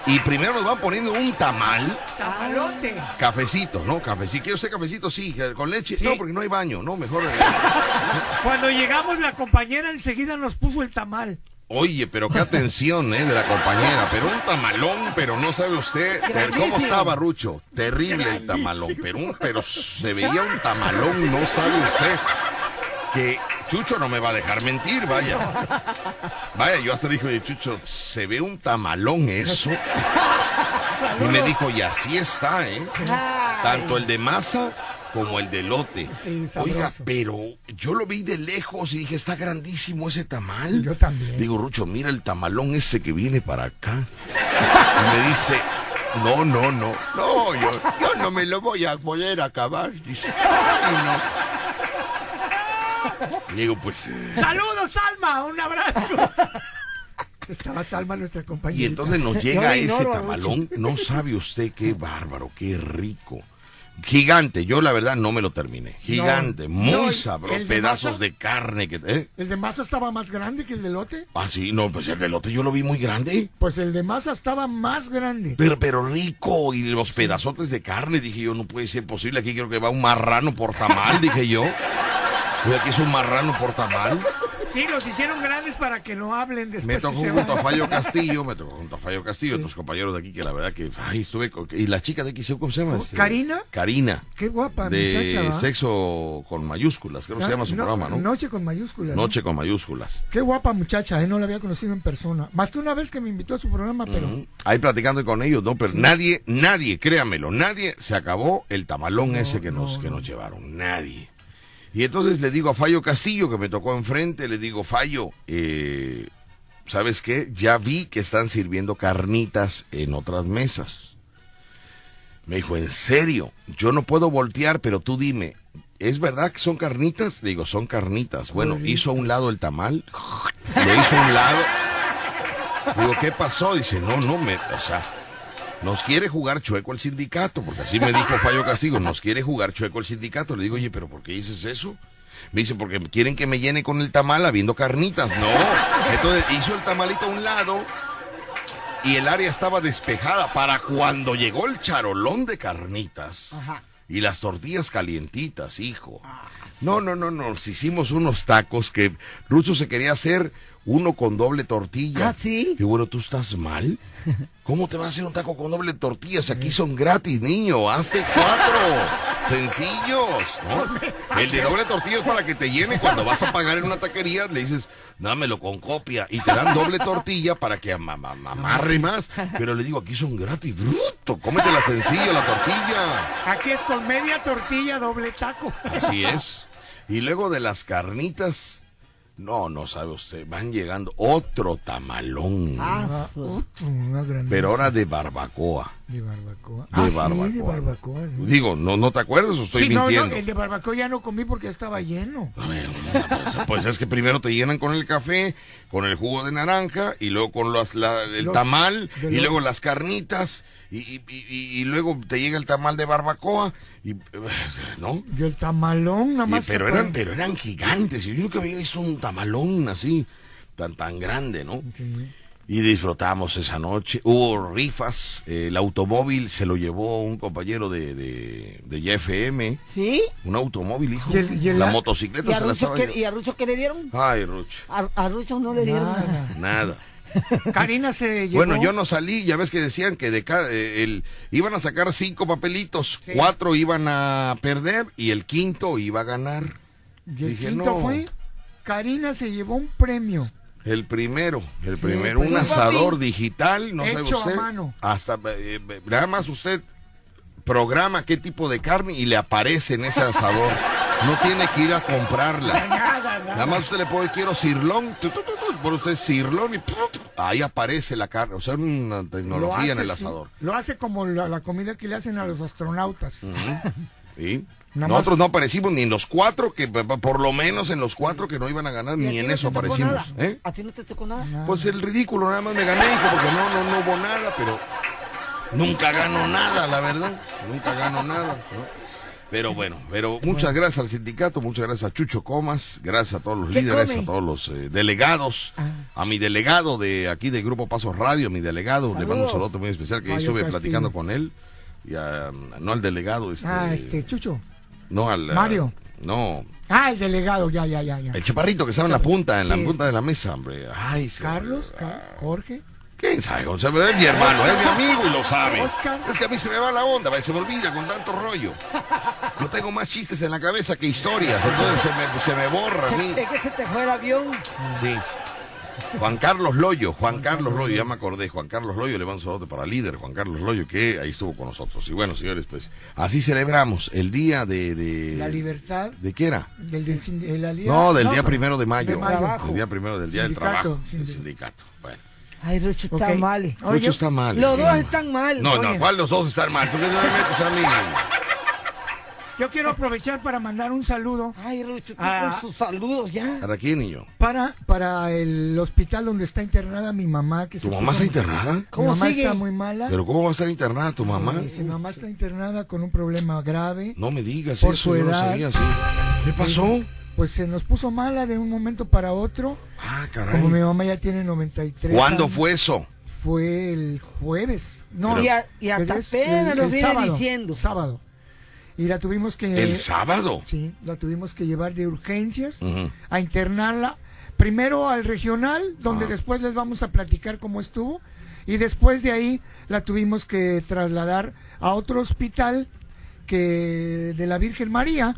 y primero nos van poniendo un tamal, Tamalote. cafecito, ¿no? Cafecito, ¿quiere usted cafecito? Sí, con leche, Sí. no, porque no hay baño, no, mejor... eh, Cuando llegamos, la compañera enseguida nos puso el tamal. Oye, pero qué atención, ¿eh? De la compañera. Pero un tamalón, pero no sabe usted cómo estaba, Rucho. Terrible el tamalón. Pero, un, pero se veía un tamalón, no sabe usted. Que Chucho no me va a dejar mentir, vaya. Vaya, yo hasta dije, Chucho, se ve un tamalón eso. Y me dijo, y así está, ¿eh? Tanto el de masa como el de lote. Sí. Oiga, pero yo lo vi de lejos y dije, está grandísimo ese tamal. Yo también. Digo, Rucho, mira el tamalón ese que viene para acá. Y me dice, no, no, no, no, yo, yo no me lo voy a poder acabar. Dice, "Ay, no". Digo, pues... eh, ¡Saludos, Salma! ¡Un abrazo! Estaba Salma, nuestra compañera. Y entonces nos llega ese tamalón. No sabe usted qué bárbaro, qué rico. Gigante, yo la verdad no me lo terminé. Gigante, muy no, sabroso. de Pedazos masa- de carne que. ¿eh? ¿El de masa estaba más grande que el de lote? Ah, sí, no, pues el velote yo lo vi muy grande. Pues el de masa estaba más grande. Pero, pero rico. Y los pedazotes de carne, dije yo, no puede ser posible. Aquí creo que va un marrano por tamal, dije yo. Oye, aquí es un marrano por tamal. Sí, los hicieron grandes para que no hablen después. Me tocó junto a. Fallo Castillo, me tocó junto a Fallo Castillo, otros compañeros de aquí que la verdad que, ay, estuve, con- y la chica de XEU, ¿cómo se llama? Este, ¿Karina? Karina, Qué guapa de muchacha, ¿va? sexo con mayúsculas, creo que se llama su No- programa, ¿no? Noche con mayúsculas. ¿no? Noche con mayúsculas. Qué guapa muchacha, ¿eh? No la había conocido en persona. Más que una vez que me invitó a su programa, pero... Ujú. Ahí platicando con ellos, no, pero nadie, nadie, créamelo, nadie se acabó el tamalón ese que nos, que nos llevaron, nadie. Y entonces le digo a Fallo Castillo, que me tocó enfrente, le digo, Fallo, eh, ¿sabes qué? Ya vi que están sirviendo carnitas en otras mesas. Me dijo, ¿en serio? Yo no puedo voltear, pero tú dime, ¿es verdad que son carnitas? Le digo, son carnitas. Bueno, hizo a un lado el tamal, lo hizo a un lado. Digo, ¿qué pasó? Dice, no, no, me, o sea, nos quiere jugar chueco el sindicato, porque así me dijo Fallo Castigo, nos quiere jugar chueco el sindicato. Le digo, oye, pero ¿por qué dices eso? Me dice, porque quieren que me llene con el tamal habiendo carnitas. No. Entonces hizo el tamalito a un lado y el área estaba despejada para cuando llegó el charolón de carnitas Ajá. y las tortillas calientitas, hijo. No, no, no, nos hicimos unos tacos que Rucho se quería hacer uno con doble tortilla. ¿Ah, sí? Y bueno, ¿tú estás mal? ¿Cómo te vas a hacer un taco con doble tortilla? Si aquí son gratis, niño. Hazte cuatro. Sencillos. ¿no? El de doble tortilla es para que te llene. Cuando vas a pagar en una taquería, le dices, dámelo con copia. Y te dan doble tortilla para que ama- ama- amarre más. Pero le digo, aquí son gratis, bruto. Cómetela sencillo, la tortilla. Aquí es con media tortilla, doble taco. Así es. Y luego de las carnitas, no, no sabe usted, van llegando otro tamalón. Ah, Otro, una grande. pero ahora de barbacoa. De barbacoa. De ah, barbacoa. sí, de barbacoa. sí. Digo, ¿no, ¿no te acuerdas o estoy Sí, mintiendo? no, el de barbacoa ya no comí porque estaba lleno. A ver, pues, pues es que primero te llenan con el café, con el jugo de naranja, y luego con las- la- el Los- tamal, y los- luego las carnitas, y, y- y- y luego te llega el tamal de barbacoa, y, ¿no? Y el tamalón nada más. pero puede- eran, pero eran gigantes. y Yo nunca había visto un tamalón así, tan, tan grande, ¿no? Sí. Y disfrutamos esa noche. Hubo rifas. eh, el automóvil se lo llevó un compañero de, de, de YFM. ¿Sí? Un automóvil, hijo. ¿Y el- y el- la ¿Y motocicleta se la estaba. ¿Y a Rucho qué le dieron? Ay, Rucho. A, a Rucho no le dieron nada. Nada. Karina se llevó. Bueno, yo no salí, ya ves que decían que de eh, el, iban a sacar cinco papelitos, Sí. cuatro iban a perder y el quinto iba a ganar. Y el Dije, quinto no. fue. Karina se llevó un premio. El primero, el Sí, primero, pues, un asador digital, no sabe Hecho a usted. mano. Hasta eh, eh, nada más usted programa qué tipo de carne y le aparece en ese asador. No tiene que ir a comprarla. Nada, nada. Nada más usted le pone quiero cirlón, tu, tu, tu, tu, por usted cirlón y ahí aparece la carne, o sea, una Lo tecnología en hace, el sí. asador. Lo hace como la, la comida que le hacen a los astronautas. ¿Sí? Nosotros no aparecimos ni en los cuatro, que por lo menos en los cuatro que no iban a ganar, ¿Y a ni en no eso aparecimos. ¿eh? ¿A ti no te tocó nada? Pues el ridículo, nada más me gané, hijo, porque no, no, no hubo nada, pero nunca gano nada, la verdad. Nunca gano nada. ¿no? Pero bueno, pero muchas gracias al sindicato, muchas gracias a Chucho Comas, gracias a todos los ¿Qué líderes, come? a todos los eh, delegados, a mi delegado de aquí de Grupo Pasos Radio, mi delegado, le mando un Saludos. saludo muy especial que Mayo estuve Castillo. platicando con él, y a- no al delegado, este, Ah, este, Chucho. No al... eh, Mario. No, Ah, el delegado, ya, ya, ya, ya. el chaparrito que estaba en la punta, en la Sí, punta de la mesa, hombre. Ay, se- Carlos, Ca- Jorge. ¿Quién sabe? O sea, es mi hermano, es mi amigo y lo sabe. Oscar. Es que a mí se me va la onda, se me olvida con tanto rollo. No tengo más chistes en la cabeza que historias, entonces se me, se me borra a mí. Es que se te fue el avión. Sí. Juan Carlos Loyo, Juan Carlos Loyo, ya me acordé, Juan Carlos Loyo, le mando un saludo para líder, Juan Carlos Loyo, que ahí estuvo con nosotros. Y bueno, señores, pues así celebramos el día de... de La libertad. ¿De qué era? Del, del No, del día primero de mayo. de mayo. El día primero del día del Sindicato, trabajo. El sindicato. sindicato. Bueno. Ay, Rucho está Ok. mal. Oye, Lucho está mal. Los sí. dos están mal. No, Oye, no, ¿cuál de los dos están mal? ¿Tú qué no me metes a mí? Yo quiero aprovechar para mandar un saludo Ay, Rucho, tú Ah. con sus saludos ya. ¿Para quién, niño? para, para el hospital donde está internada mi mamá. Que ¿Tu se mamá está internada? Mi ¿Cómo mamá sigue? está muy mala. ¿Pero cómo va a estar internada tu mamá? Sí, sí, mi mamá está internada con un problema grave. No me digas Por eso, su yo no edad. sabía así. ¿Qué pasó? Pues se nos puso mala de un momento para otro. Ah, Como mi caray. mamá ya tiene 93 ¿Cuándo años. fue eso? Fue el jueves. No, Y a- y hasta apenas lo viene sábado, diciendo. Sábado. Y la tuvimos que... ¿El sábado? Sí, la tuvimos que llevar de urgencias a internarla. Primero al regional, donde Ah. después les vamos a platicar cómo estuvo. Y después de ahí la tuvimos que trasladar a otro hospital que de la Virgen María,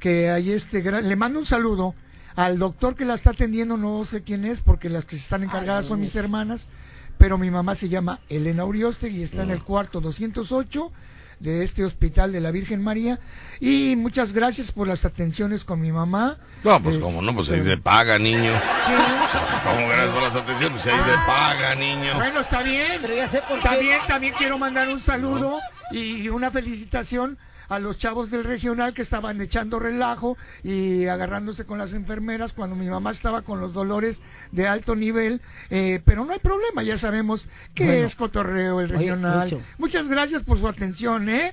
que ahí este le mando un saludo al doctor que la está atendiendo, no sé quién es, porque las que están encargadas son mis hermanas, pero mi mamá se llama Elena Urioste y está en el cuarto 208 de este hospital de la Virgen María. Y muchas gracias por las atenciones con mi mamá. No, pues Es- como no, pues ahí se paga, niño. ¿Cómo gracias por las atenciones? Pues ahí se paga, niño. Bueno, está bien. Pero ya sé por qué. También, también quiero mandar un saludo y una felicitación a los chavos del regional que estaban echando relajo y agarrándose con las enfermeras cuando mi mamá estaba con los dolores de alto nivel. Eh, pero no hay problema, ya sabemos que Bueno. es cotorreo el regional. Muchas gracias por su atención, ¿eh?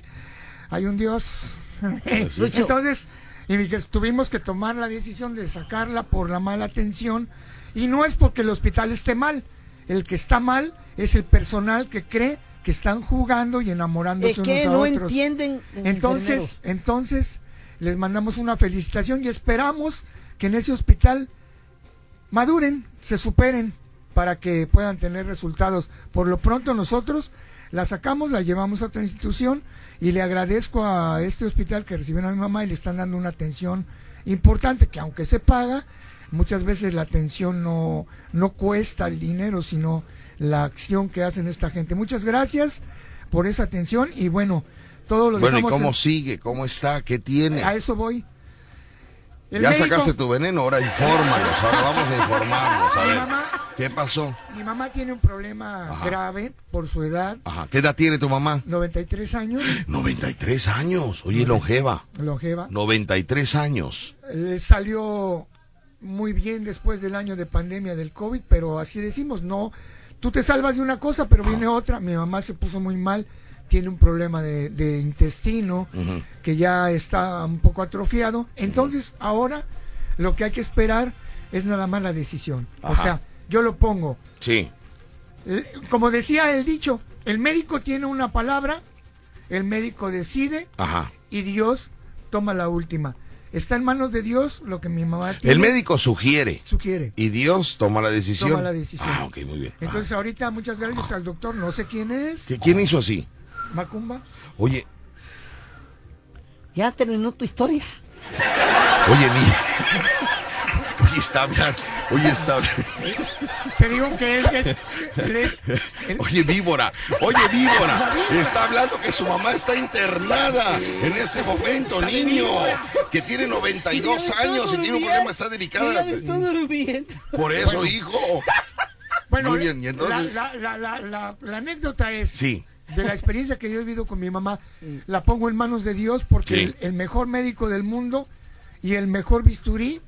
Hay un Dios. Entonces, y que tuvimos que tomar la decisión de sacarla por la mala atención. Y no es porque el hospital esté mal. El que está mal es el personal que cree que están jugando y enamorándose Es que unos a no otros. entienden. Entonces, enfermeros. entonces les mandamos una felicitación y esperamos que en ese hospital maduren, se superen para que puedan tener resultados. Por lo pronto nosotros la sacamos, la llevamos a otra institución y le agradezco a este hospital que recibieron a mi mamá y le están dando una atención importante que aunque se paga, muchas veces la atención no, no cuesta el dinero, sino la acción que hacen esta gente. Muchas gracias por esa atención y bueno, todo lo Bueno, ¿y cómo en- sigue? ¿Cómo está? ¿Qué tiene? a eso voy. El Ya médico- sacaste tu veneno, ahora infórmanos. Ahora vamos a ver, mamá- ¿qué pasó? Mi mamá tiene un problema Ajá. grave por su edad, Ajá. ¿Qué edad tiene tu mamá? 93 años, 93 años. Oye, longeva. longeva. 93 años. Le salió muy bien después del año de pandemia del COVID, pero así decimos, no, tú te salvas de una cosa, pero viene otra. Mi mamá se puso muy mal, tiene un problema de, de intestino que ya está un poco atrofiado. Entonces, ahora lo que hay que esperar es nada más la decisión. O sea, yo lo pongo Sí. Como decía el dicho, el médico tiene una palabra, el médico decide Ajá. y Dios toma la última. Está en manos de Dios lo que mi mamá tiene, El médico sugiere sugiere. y Dios toma la decisión. Toma la decisión. Ah, ok, muy bien. Entonces ahorita muchas gracias al doctor, no sé quién es, ¿Qui- ¿Quién hizo así? Macumba. Oye, Ya terminó tu historia. oye, mi. Oye, está hablando. Oye, está hablando. Te digo que él es, él es- él- Oye, víbora, oye, víbora, está hablando que su mamá está internada en ese momento, niño, que tiene 92 años y tiene un problema, está delicada. Por eso, hijo. bueno, Muy bien, y entonces- la, la- la- la- la anécdota es Sí. de la experiencia que yo he vivido con mi mamá, la pongo en manos de Dios porque Sí. el, el mejor médico del mundo y el mejor bisturí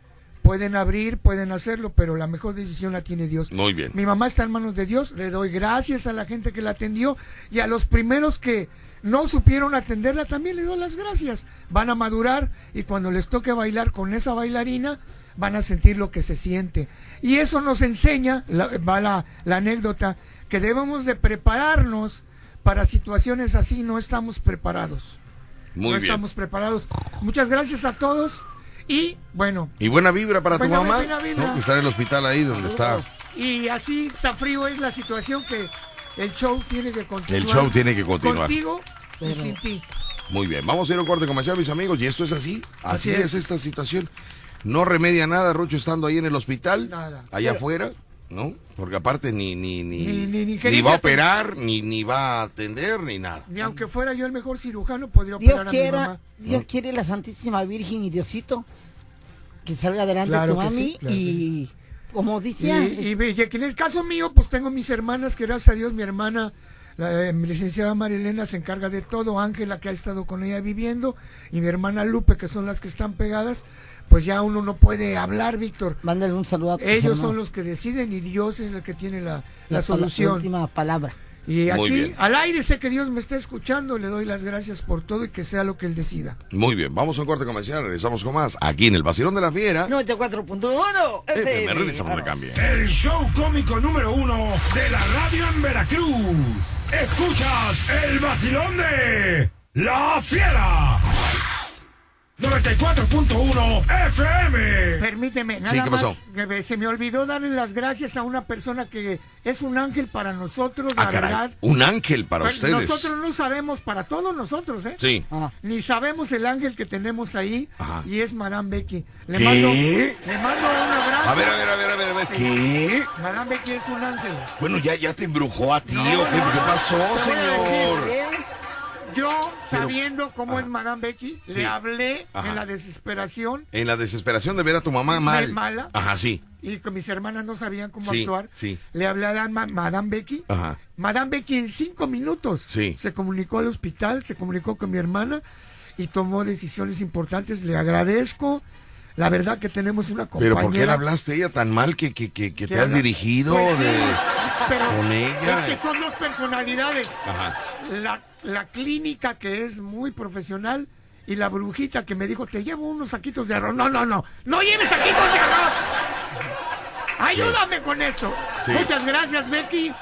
pueden abrir, pueden hacerlo, pero la mejor decisión la tiene Dios. Muy bien. Mi mamá está en manos de Dios, le doy gracias a la gente que la atendió y a los primeros que no supieron atenderla también le doy las gracias. Van a madurar y cuando les toque bailar con esa bailarina van a sentir lo que se siente. Y eso nos enseña, la- va la, la anécdota, que debemos de prepararnos para situaciones así, no estamos preparados. Muy no bien. estamos preparados. Muchas gracias a todos y bueno, Y buena vibra para tu mamá, buena vibra. ¿no? que está en el hospital ahí donde está. Y así tan frío es la situación que el show tiene que continuar. El show tiene que continuar. Contigo y sin ti. Muy bien, vamos a ir a un corte comercial, mis amigos, y esto es así, así, Así es. es. esta situación. No remedia nada, Rucho estando ahí en el hospital, Nada. allá Pero- afuera. ¿no? Porque aparte ni ni ni, Ni- ni- ni ni quería va a operar, ni, ni va a atender, ni nada. Ni aunque fuera yo el mejor cirujano, podría operar Dios a mi quiera, mamá. Dios quiere la Santísima Virgen y Diosito que salga adelante Claro tu mami sí, claro que y como Y, decía, y, ve- y que en el caso mío, pues tengo mis hermanas, que gracias a Dios mi hermana, la eh, mi licenciada Marilena, se encarga de todo, Ángela, que ha estado con ella viviendo, y mi hermana Lupe, que son las que están pegadas, pues ya uno no puede hablar, Víctor. mándale un saludo a Ellos hermanos. son los que deciden y Dios es el que tiene la, la La solución. última palabra. Y Muy aquí, bien. al aire, sé que Dios me está escuchando, le doy las gracias por todo y que sea lo que Él decida. Muy bien, vamos a un corte comercial, regresamos con más aquí en el Vacilón de la Fiera. 94.1 FM, FM. regresamos de cambio. El show cómico número uno de la radio en Veracruz. Escuchas el vacilón de La Fiera. 94.1 FM. Permíteme, nada Sí, ¿qué más, pasó? que se me olvidó darle las gracias a una persona que es un ángel para nosotros, la Ah, caray, verdad. un ángel para Pues ustedes. Nosotros no sabemos, para todos nosotros, ¿eh? Sí. Ah, Ni sabemos el ángel que tenemos ahí Ajá. y es Madame Becky. Le ¿Qué? mando, le mando un abrazo. A ver, a ver, a ver, a ver, a ver, ¿qué? Madame Becky es un ángel. Bueno, ya, ya te embrujó a ti, No, ¿o qué, no, qué pasó, señor? Yo, sabiendo cómo Ajá. es Madame Becky, Sí. le hablé Ajá. en la desesperación En la desesperación de ver a tu mamá mal. mala. Ajá, sí. y que mis hermanas no sabían cómo Sí, actuar. sí. Le hablé a ma- Madame Becky. Ajá. Madame Becky en cinco minutos Sí. se comunicó al hospital, se comunicó con mi hermana y tomó decisiones importantes. Le agradezco. La verdad que tenemos una compañera. Pero ¿por qué le hablaste a ella tan mal que, que, que, que te has dirigido Pues de... pero con ella? Es que son dos personalidades. Ajá. La, la clínica que es muy profesional y la brujita que me dijo, te llevo unos saquitos de arroz. No, no, no, no lleves saquitos de arroz. Ayúdame con esto. Sí. Muchas gracias, Becky.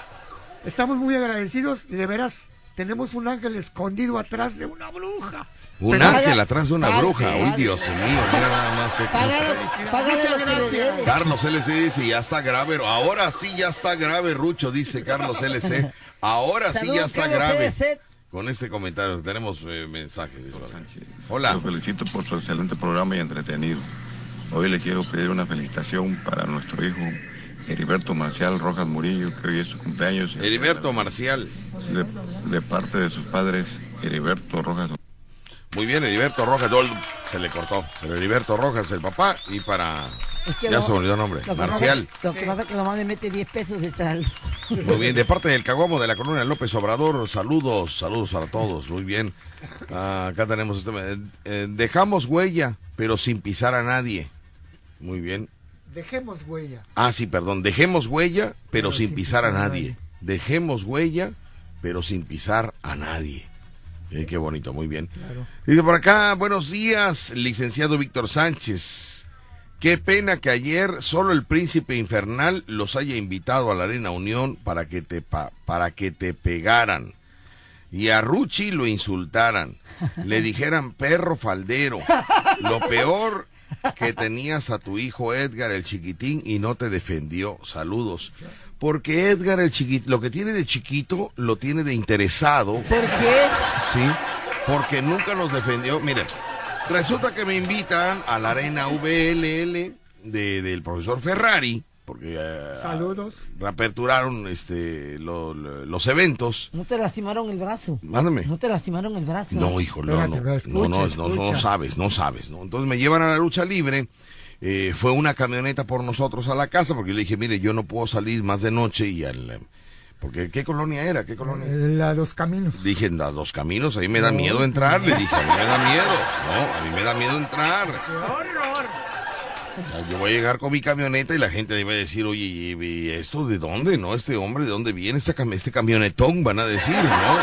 Estamos muy agradecidos y de veras tenemos un ángel escondido atrás de una bruja. Un Pero- ángel atrás de una Paga- bruja. paga- Uy, Dios mío, mira nada más que... Debes. Carlos LC dice, ya está grave. Ahora sí ya está grave, Rucho, dice Carlos LC. Ahora sí ya está grave. Con este comentario tenemos eh, mensajes. Hola. Lo felicito por su excelente programa y entretenido. Hoy le quiero pedir una felicitación para nuestro hijo Heriberto Marcial Rojas Murillo, que hoy es su cumpleaños. Heriberto Marcial. De, de parte de sus padres, Heriberto Rojas. Muy bien, Heriberto Rojas. se le cortó. Pero Heriberto Rojas, el papá. Y para... Es que Ya lo- se me olvidó el nombre. Lo Marcial. Lo que pasa es que nomás le mete 10 pesos de tal. Muy bien, de parte del Caguamo de la colonia López Obrador, saludos, saludos para todos, muy bien. Ah, acá tenemos este, eh, eh, dejamos huella, pero sin pisar a nadie. Muy bien. Dejemos huella. Ah, sí, perdón, dejemos huella, pero, sin, pisar, a nadie. Dejemos huella, pero sin pisar a nadie. Eh, qué bonito, muy bien. Dice por acá, buenos días, licenciado Víctor Sánchez. Qué pena que ayer solo el príncipe infernal los haya invitado a la Arena Unión para que te, pa- para que te pegaran. Y a Ruchi lo insultaran. Le dijeran perro faldero. Lo peor que tenías a tu hijo Edgar el chiquitín y no te defendió. Saludos. Porque Edgar el chiquito, lo que tiene de chiquito, lo tiene de interesado. ¿Por qué? Sí, porque nunca nos defendió. Miren, resulta que me invitan a la arena VLL de, del profesor Ferrari, porque eh, Saludos. reaperturaron este, lo- lo- los eventos. ¿No te lastimaron el brazo? Mándame. ¿No te lastimaron el brazo? No, hijo, no, Espérate, no, no, no, escucha, no, sabes, no sabes, ¿no? Entonces me llevan a la lucha libre, eh, fue una camioneta por nosotros a la casa, porque yo le dije, mire, yo no puedo salir más de noche y al... eh, Porque, ¿qué colonia era? ¿Qué colonia? Eh, La, los caminos. Dije, a los caminos, a mí me da miedo entrar. Le dije, a mí me da miedo. No, a mí me da miedo entrar. ¡Qué horror! O sea, yo voy a llegar con mi camioneta y la gente debe decir, oye, ¿y y esto de dónde, no? Este hombre, ¿de dónde viene este, cam- este camionetón? Van a decir, ¿no?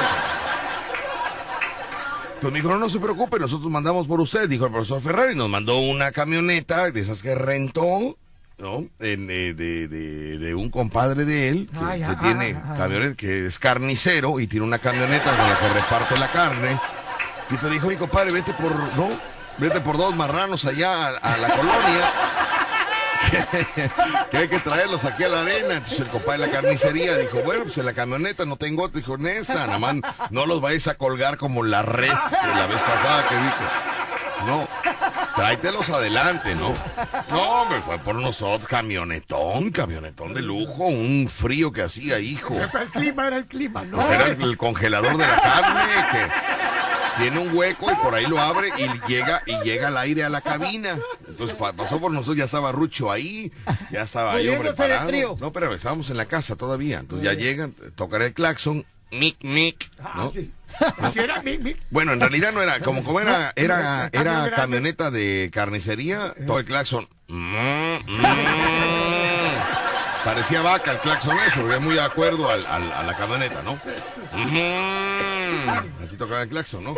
Entonces me dijo, no, no se preocupe, nosotros mandamos por usted, dijo el profesor Ferrari, nos mandó una camioneta de esas que rentó, ¿no? En, eh, de, de, de un compadre de él, que, Ay, que ay, tiene ay. camioneta, que es carnicero y tiene una camioneta con la que reparte la carne. Y te dijo, oye, compadre, vete por, ¿no? Vete por dos marranos allá a, a la colonia. que hay que traerlos aquí a la arena. Entonces el compadre de la carnicería dijo, bueno, pues en la camioneta no tengo otro. Dijo, Nesa, nada más no los vais a colgar como la res de la vez pasada que dijo. No, tráetelos adelante, ¿no? No, me fue por nosotros, camionetón, camionetón de lujo, un frío que hacía, hijo. El clima era el clima, ¿no? Pues era el, el congelador de la carne que tiene un hueco y por ahí lo abre y llega y llega el aire a la cabina. Entonces pa- pasó por nosotros, ya estaba Rucho ahí, ya estaba yo preparado. frío. No, pero estábamos en la casa todavía. Entonces ya llegan, tocar el claxon, mic, mic, ¿no? Así era mi, mi- Bueno, en realidad no era, como, como era, era, era camioneta de carnicería, todo el claxon. mm, mm. Parecía vaca el claxon ese, porque es muy de acuerdo al, al- a la camioneta, ¿no? Mm. Así tocaba el claxon, ¿no?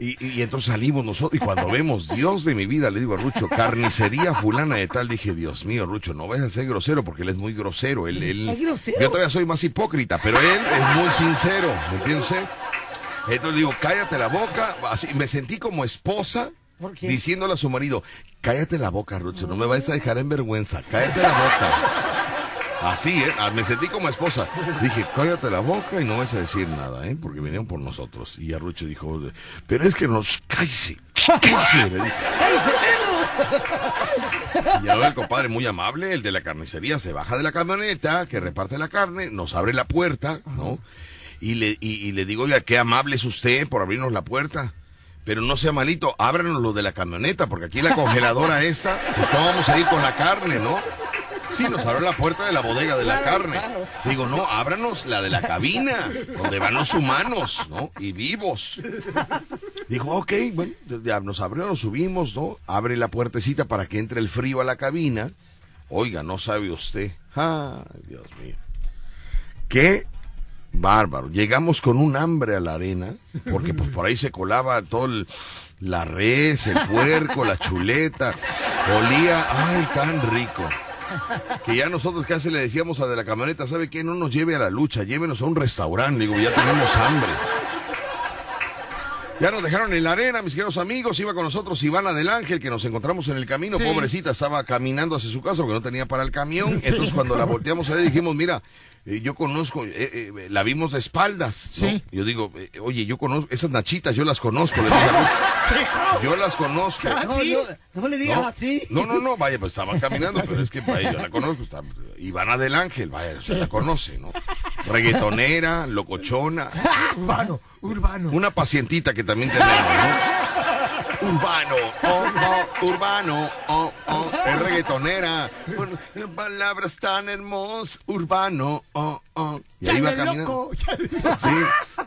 Y, y- entonces salimos nosotros, y cuando vemos, Dios de mi vida, le digo a Rucho, carnicería fulana de tal, dije, Dios mío, Rucho, no vayas a ser grosero, porque él es muy grosero. Él, él- ¿Es grosero? Yo todavía soy más hipócrita, pero él es muy sincero, ¿me entiende usted? Entonces digo, cállate la boca. Así, me sentí como esposa diciéndole a su marido, cállate la boca, Rucho, no me vayas a dejar en vergüenza, cállate la boca. Así, ¿eh? Ah, Me sentí como esposa. Dije, cállate la boca y no vas a decir nada, ¿eh? Porque vinieron por nosotros. Y Arrucho dijo, pero es que nos... Cállese, cállese, le dije. Y ahora el compadre muy amable, el de la carnicería, se baja de la camioneta que reparte la carne, nos abre la puerta, ¿no? Y le, y, y le digo, oiga, qué amable es usted por abrirnos la puerta. Pero no sea malito, ábranos lo de la camioneta, porque aquí la congeladora esta, pues no vamos a ir con la carne, ¿no? Sí, nos abrió la puerta de la bodega de la carne. Digo, no, ábranos la de la cabina, donde van los humanos, ¿no? Y vivos. Dijo, ok, bueno, ya nos abrió, nos subimos, ¿no? Abre la puertecita para que entre el frío a la cabina. Oiga, no sabe usted. Ay, Dios mío. Qué bárbaro. Llegamos con un hambre a la arena, porque pues por ahí se colaba todo el- la res, el puerco, la chuleta. Olía, ay, tan rico. Que ya nosotros casi le decíamos a de la camioneta, ¿sabe qué? No nos lleve a la lucha, llévenos a un restaurante. Digo, ya tenemos hambre. Ya nos dejaron en la arena, mis queridos amigos. Iba con nosotros Ivana del Ángel, que nos encontramos en el camino. Sí. Pobrecita, estaba caminando hacia su casa porque no tenía para el camión. Entonces, cuando la volteamos a ver, dijimos, mira, eh, yo conozco, eh, eh, la vimos de espaldas. ¿no? Sí. Yo digo, eh, oye, yo conozco, esas nachitas, yo las conozco. le dije a Ruth. Yo las conozco. No, no, no le digas No, así. no, no, no, vaya, pues estaba caminando, pero es que vaya, yo la conozco. Está, Ivana del Ángel, vaya, se la conoce, ¿no? Reggaetonera, locochona. urbano, urbano. Una pacientita que también tenemos, ¿no? Urbano, oh, oh, urbano, oh, oh, es reggaetonera. Palabras tan hermosas, urbano, oh, oh. Y ahí va Chale, caminando. loco, chale. Sí,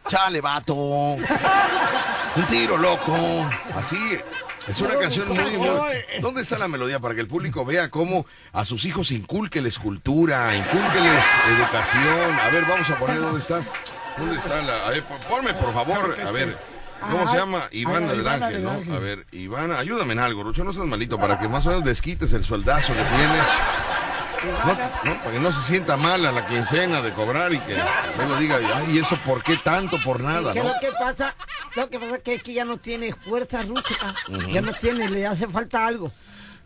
chale, vato. Un tiro, loco. Así. Es una canción muy, muy- ¿Dónde está la melodía? Para que el público vea cómo a sus hijos inculqueles cultura, inculqueles educación. A ver, vamos a poner dónde está. ¿Dónde está la.? A ver, ponme por favor. A ver. ¿Cómo se llama? Ivana Ah, del Ivana Ángel, del ¿no? A ver, Ivana, ayúdame en algo, Rucho, no seas malito, para que más o menos desquites el sueldazo que tienes. No, no, para que no se sienta mal a la quincena de cobrar y que luego diga, ay, ¿eso por qué tanto? Por nada, ¿Qué es ¿no? lo que pasa? Lo que pasa es que, es que ya no tiene fuerza rústica. Ya no tiene, le hace falta algo.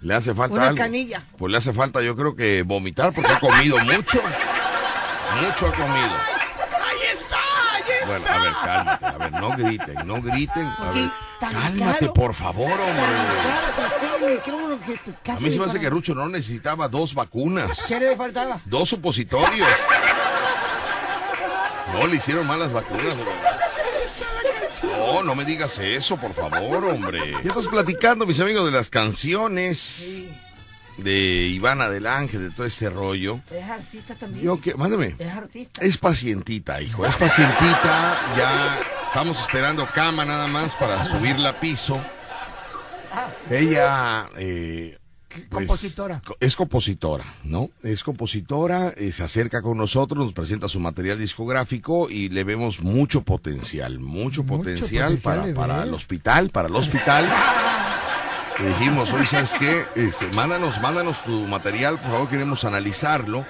Le hace falta Una algo. canilla. Pues le hace falta, yo creo que vomitar porque ha comido mucho. Mucho ha comido. Bueno, a ver, cálmate. A ver, no griten, no griten. A ver, cálmate, caro. por favor, hombre. Que tu casa A mí se me hace que Rucho no necesitaba dos vacunas, ¿Qué le faltaba? dos supositorios. No, le hicieron malas vacunas, verdad. No, no me digas eso, por favor, hombre. Ya estás platicando, mis amigos, de las canciones de Ivana del Ángel, de todo este rollo. Es artista también. Yo que, mándame. Es artista. Es pacientita, hijo, es pacientita. Ya estamos esperando cama nada más para subirla a piso. Ella eh, pues, Compositora. co- es compositora, ¿no? Es compositora, eh, se acerca con nosotros, nos presenta su material discográfico y le vemos mucho potencial, mucho, Mucho potencial, potencial para, para el hospital, para el hospital. Le dijimos, oye, ¿sabes qué? Este, mándanos, mándanos tu material, por favor, queremos analizarlo.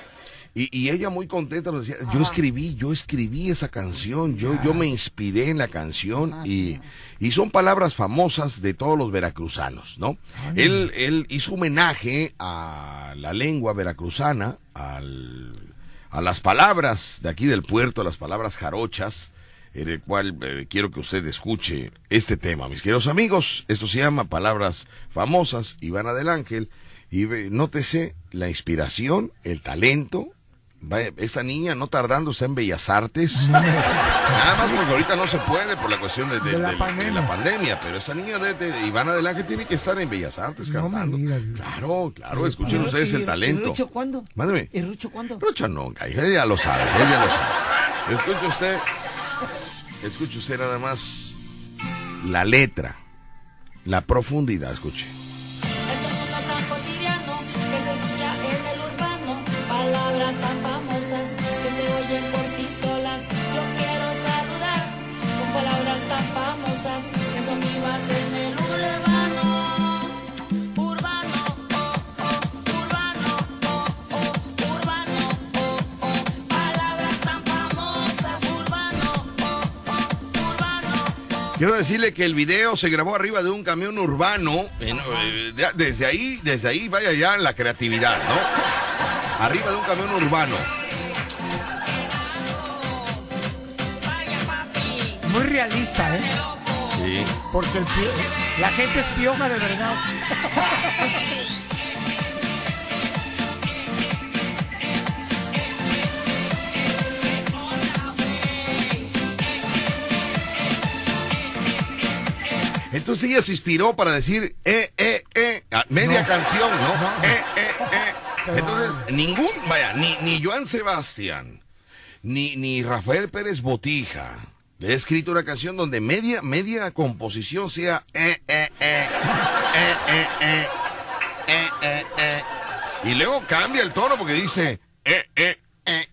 Y, y ella muy contenta nos decía, yo escribí, yo escribí esa canción, yo, yo me inspiré en la canción y, y son palabras famosas de todos los veracruzanos, ¿no? Él, él hizo homenaje a la lengua veracruzana, al, a las palabras de aquí del puerto, a las palabras jarochas, en el cual eh, quiero que usted escuche este tema, mis queridos amigos. Esto se llama Palabras Famosas, Ivana del Ángel. Y ve- nótese la inspiración, el talento. Vaya, esa niña no tardando está en Bellas Artes. Nada más porque ahorita no se puede por la cuestión de, de- De la de- de pandemia. la pandemia, pero esa niña de, Ivana del Ángel tiene que estar en Bellas Artes No cantando. digas. Claro, claro, escuchen ¿Y- ustedes y- el ¿Y talento. Rucho cuándo? Mándeme. ¿Y Rucho cuándo? Rocha no, ella ya lo sabe, ella ya lo sabe. Escuche usted, escuche usted nada más la letra, la profundidad, escuche. Quiero decirle que el video se grabó arriba de un camión urbano. en- eh, de- desde ahí, desde ahí vaya ya la creatividad, ¿no? Arriba de un camión urbano. Muy realista, ¿eh? Sí. Porque el la gente es pioja de verdad. Entonces ella se inspiró para decir, eh, eh, eh, media No. canción, ¿no? No. Eh, eh, eh. Entonces, ningún, vaya, ni, ni Joan Sebastián, ni, ni Rafael Pérez Botija, le he escrito una canción donde media, media composición sea, eh, eh, eh, eh, eh, eh, eh, eh, eh. Y luego cambia el tono porque dice, eh, eh, eh.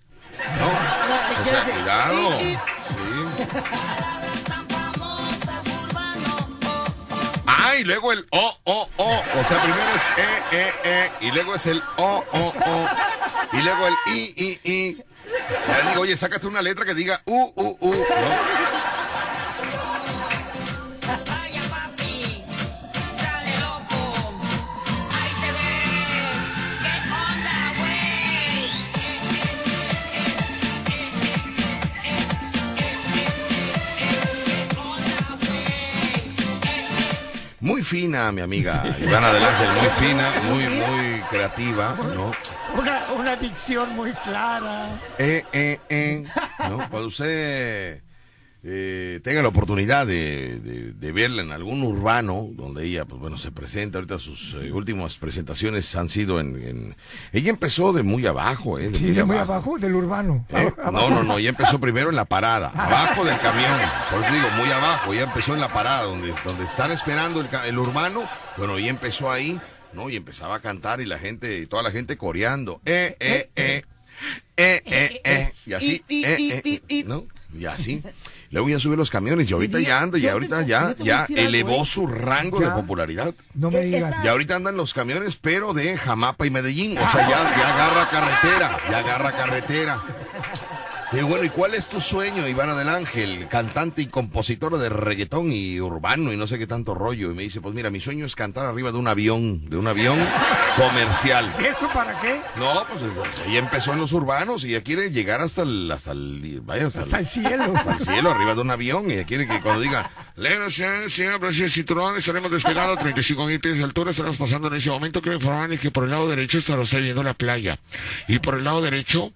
No, o sea, cuidado. Sí. Ah, y luego el o, o, o. O sea, primero es e, e, e. Y luego es el o, o, o. Y luego el i, i, i. Le digo, oye, sácate una letra que diga u, u, u. ¿no? Muy fina, mi amiga Ivana del Ángel, muy fina, muy, muy creativa, ¿no? Una, una dicción muy clara. Eh, eh, eh, ¿no? Cuando usted eh, tenga la oportunidad de, de- de verla en algún urbano, donde ella, pues bueno, se presenta, ahorita sus eh, últimas presentaciones han sido en, en- Ella empezó de muy abajo, ¿eh? De Sí, de muy abajo, del urbano. ¿Eh? No, abajo. no, no, ella empezó primero en la parada, abajo del camión, por eso digo, muy abajo, ella empezó en la parada, donde, donde están esperando el, el urbano, bueno, ella empezó ahí, ¿no? Y empezaba a cantar y la gente, toda la gente coreando, eh, eh, eh, eh, eh, eh, y así, Y- y- eh, y- eh, y- y- ¿no? Y así. Luego ya sube los camiones y ahorita ya anda, y te- ahorita ya, ya algo, elevó su rango de popularidad. No me digas. Y ahorita andan los camiones, pero de Jamapa y Medellín. O sea, ya, ya agarra carretera, ya agarra carretera. Y bueno, ¿y cuál es tu sueño, Ivana del Ángel? Cantante y compositora de reggaetón y urbano y no sé qué tanto rollo. Y me dice, pues mira, mi sueño es cantar arriba de un avión, de un avión comercial. ¿Eso para qué? No, pues ella empezó en los urbanos y ella quiere llegar hasta el, hasta el, vaya, hasta, Hasta el cielo. al cielo, arriba de un avión, y ella quiere que cuando digan, Lenos, señor, el cinturón, estaremos despegando a 35 mil pies de altura, estaremos pasando en ese momento, quiero informarles que por el lado derecho estaremos viendo la playa, y por el lado derecho,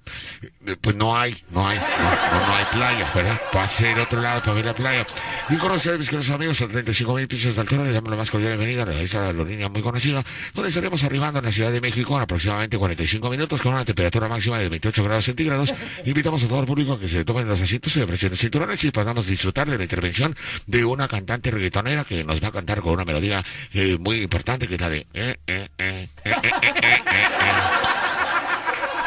pues no hay, no hay, no, no, hay playa, ¿verdad? Pase el otro lado para ver la playa. Y con ustedes, mis queridos amigos, a 35 mil pies de altura, les damos la más cordial bienvenida a esa aerolínea muy conocida, donde estaremos arribando en la Ciudad de México en aproximadamente 45 minutos con una temperatura máxima de 28 grados centígrados. Invitamos a todo el público a que se tomen los asientos y los cinturones y podamos disfrutar de la intervención de una cantante reggaetonera que nos va a cantar con una melodía eh, muy importante que es la de... eh, eh,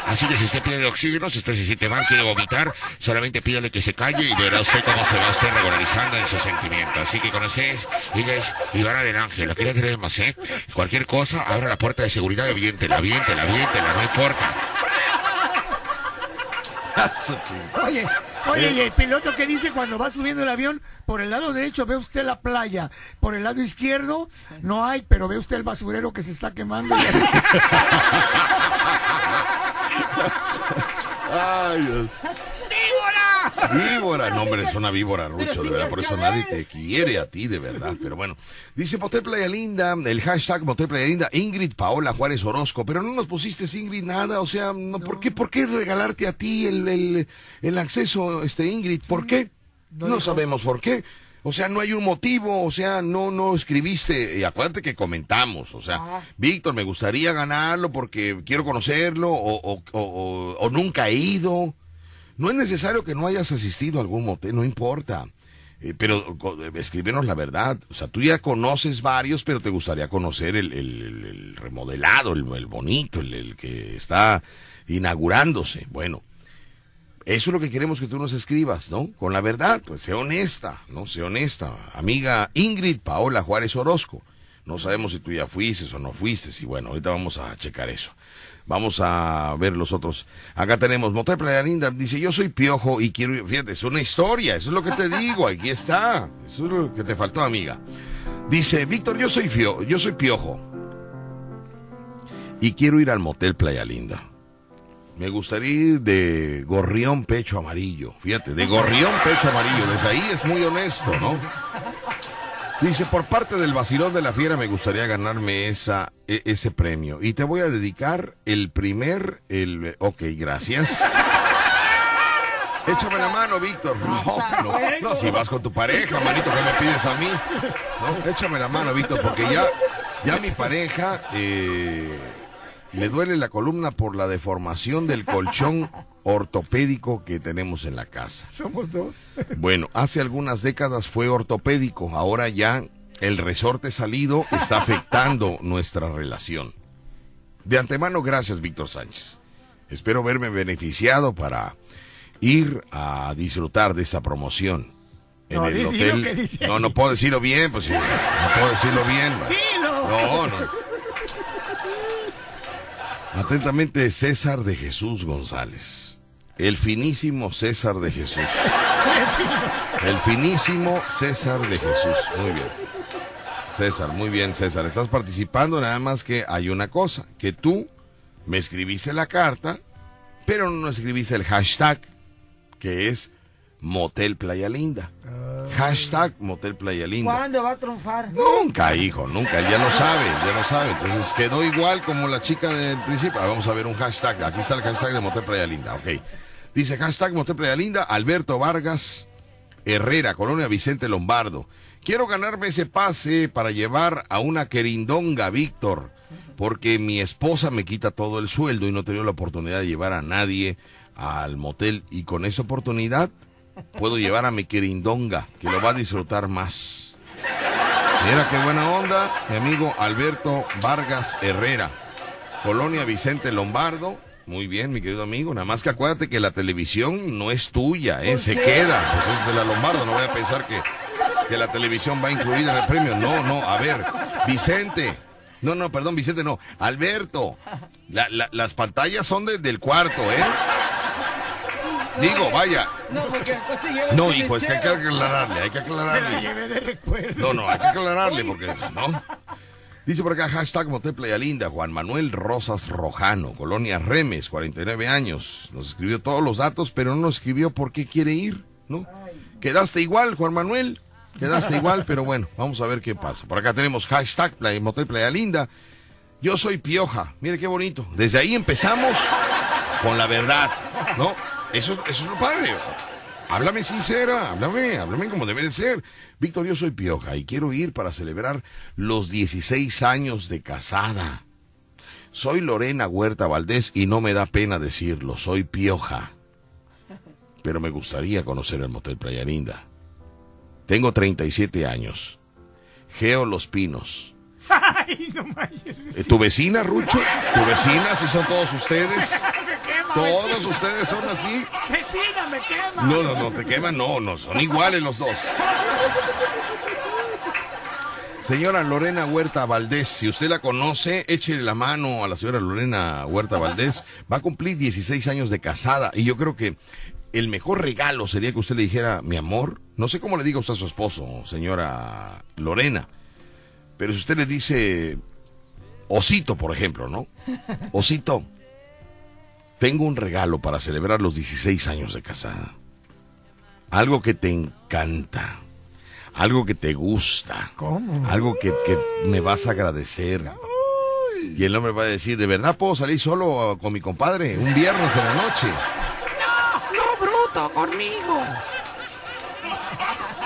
Así que si usted pide oxígeno, si usted se siente mal, quiere vomitar, solamente pídale que se calle y verá usted cómo se va usted regularizando en su sentimiento. Así que con ustedes, ella es Ivana del Ángel, la que le tenemos, ¿eh? Cualquier cosa, abra la puerta de seguridad y aviéntela, aviéntela, aviéntela, no importa. Oye, oye, y el piloto que dice cuando va subiendo el avión, por el lado derecho ve usted la playa, por el lado izquierdo no hay, pero ve usted el basurero que se está quemando. Ay, Dios. ¡Víbora! Víbora, no hombre, es una víbora, Rucho, de verdad, por eso nadie te quiere a ti, de verdad, pero bueno. Dice Motel Playa Linda, el hashtag Motel Playa Linda, Ingrid Paola Juárez Orozco, pero no nos pusiste Ingrid nada, o sea, no, ¿por qué, por qué regalarte a ti el, el, el acceso, este Ingrid? ¿Por qué? No sabemos por qué. O sea, no hay un motivo, o sea, no, no escribiste, y acuérdate que comentamos, o sea, Víctor, me gustaría ganarlo porque quiero conocerlo, o, o, o, o nunca he ido. No es necesario que no hayas asistido a algún motel, no importa. Eh, pero co- escríbenos la verdad. O sea, tú ya conoces varios, pero te gustaría conocer el, el- el- el remodelado, el, el bonito, el, el que está inaugurándose. Bueno, eso es lo que queremos que tú nos escribas, ¿no? Con la verdad, pues sé honesta, ¿no? Sé honesta. Amiga Ingrid Paola Juárez Orozco. No sabemos si tú ya fuiste o no fuiste. Y bueno, ahorita vamos a checar eso. Vamos a ver los otros. Acá tenemos Motel Playa Linda. Dice, yo soy piojo y quiero. Fíjate, es una historia. Eso es lo que te digo. Aquí está. Eso es lo que te faltó, amiga. Dice, Víctor, yo soy fio, yo soy piojo. Y quiero ir al Motel Playa Linda. Me gustaría ir de gorrión pecho amarillo. Fíjate, de gorrión pecho amarillo. Desde ahí es muy honesto, ¿no? Dice, por parte del vacilón de la fiera me gustaría ganarme esa, e- ese premio. Y te voy a dedicar el primer, el... Ok, gracias. Échame la mano, Víctor. No, no, no, si vas con tu pareja, manito, ¿qué me pides a mí? Échame la mano, Víctor, porque ya, ya mi pareja eh, le duele la columna por la deformación del colchón ortopédico que tenemos en la casa. Somos dos. Bueno, hace algunas décadas fue ortopédico, ahora ya el resorte salido está afectando nuestra relación. De antemano, gracias, Víctor Sánchez. Espero verme beneficiado para ir a disfrutar de esa promoción en No, el hotel. No, ahí. no puedo decirlo bien, pues sí, no puedo decirlo bien. Dilo. No, no. Atentamente, César de Jesús González. El finísimo César de Jesús. El finísimo César de Jesús. Muy bien. César, muy bien, César. Estás participando, nada más que hay una cosa, que tú me escribiste la carta, pero no escribiste el hashtag, que es Motel Playa Linda. Hashtag Motel Playa Linda. ¿Cuándo va a triunfar? Nunca, hijo, nunca. Él ya lo sabe, ya lo sabe. Entonces quedó igual como la chica del principio. Ah, Vamos a ver un hashtag. Aquí está el hashtag de Motel Playa Linda. Ok. Dice hashtag Motel Playa Linda, Alberto Vargas Herrera, Colonia Vicente Lombardo. Quiero ganarme ese pase para llevar a una querindonga, Víctor, porque mi esposa me quita todo el sueldo y no he tenido la oportunidad de llevar a nadie al motel. Y con esa oportunidad puedo llevar a mi querindonga, que lo va a disfrutar más. Mira qué buena onda, mi amigo Alberto Vargas Herrera, Colonia Vicente Lombardo. Muy bien, mi querido amigo. Nada más que acuérdate que la televisión no es tuya, ¿eh? se queda. Pues es de la Lombardo. No voy a pensar que, que la televisión va incluida en el premio. No, no. A ver, Vicente. No, no, perdón, Vicente, no. Alberto. La- la- las pantallas son de- del cuarto, ¿eh? Digo, vaya. No, porque después te llevan No, hijo, es que hay que aclararle, hay que aclararle. No, no, hay que aclararle porque, ¿no? Dice por acá, hashtag Motel Playa Linda, Juan Manuel Rosas Rojano, Colonia Remes, 49 años. Nos escribió todos los datos, pero no nos escribió por qué quiere ir, ¿no? Quedaste igual, Juan Manuel. Quedaste igual, pero bueno, vamos a ver qué pasa. Por acá tenemos hashtag Playa- Motel Playa Linda. Yo soy Pioja. Mire qué bonito. Desde ahí empezamos con la verdad, ¿no? Eso, eso es lo padre. Háblame sincera, háblame, háblame como debe de ser. Víctor, yo soy Pioja y quiero ir para celebrar los 16 años de casada. Soy Lorena Huerta Valdés y no me da pena decirlo, soy Pioja. Pero me gustaría conocer el Motel Playa Linda. Tengo 37 años. Geo Los Pinos. Ay, no. Eh, ¿Tu vecina, Rucho? ¿Tu vecina? ¿Si son todos ustedes? ¿Todos ustedes son así? Vecina, me quema. No, no, no, te queman, no, no, son iguales los dos. Señora Lorena Huerta Valdés, si usted la conoce, échele la mano a la señora Lorena Huerta Valdés. Va a cumplir 16 años de casada y yo creo que el mejor regalo sería que usted le dijera, mi amor, no sé cómo le diga usted a su esposo, señora Lorena, pero si usted le dice, Osito, por ejemplo, ¿no? Osito, tengo un regalo para celebrar los 16 años de casada. algo que te encanta, algo que te gusta, ¿Cómo? algo que, que me vas a agradecer. Y el hombre va a decir, ¿de verdad puedo salir solo con mi compadre un viernes en la noche? No, bruto, conmigo.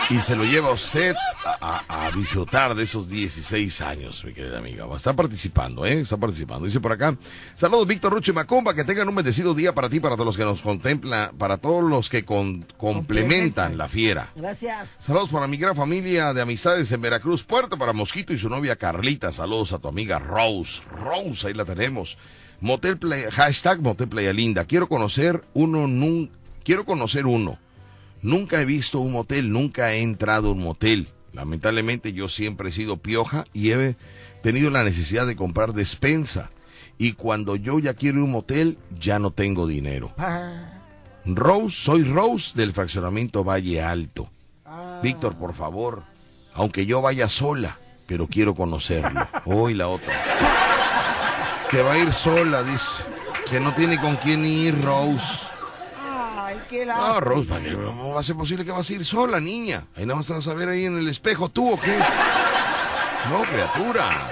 Y se lo lleva usted a, a- a disfrutar de esos 16 años, mi querida amiga. Está participando, ¿eh? Está participando. Dice por acá, saludos Víctor Rucho y Macumba, que tengan un bendecido día para ti, para todos los que nos contemplan, para todos los que con- complementan la fiera. Gracias. Saludos para mi gran familia de amistades en Veracruz, Puerto, para Mosquito y su novia Carlita. Saludos a tu amiga Rose. Rose, ahí la tenemos. Motel Playa, hashtag Motel Playa Linda. Quiero conocer uno, nun- quiero conocer uno. Nunca he visto un motel, nunca he entrado a un motel. Lamentablemente yo siempre he sido pioja y he tenido la necesidad de comprar despensa. Y cuando yo ya quiero un motel, ya no tengo dinero. Ah, Rose, soy Rose del fraccionamiento Valle Alto. Víctor, por favor, aunque yo vaya sola, pero quiero conocerlo. Hoy la otra. Que va a ir sola, dice. Que no tiene con quién ir, Rose. Qué la. No, Rose. ¿cómo va a ser posible que vas a ir sola, niña? Ahí nada más te vas a ver ahí en el espejo, ¿tú o qué? No, criatura.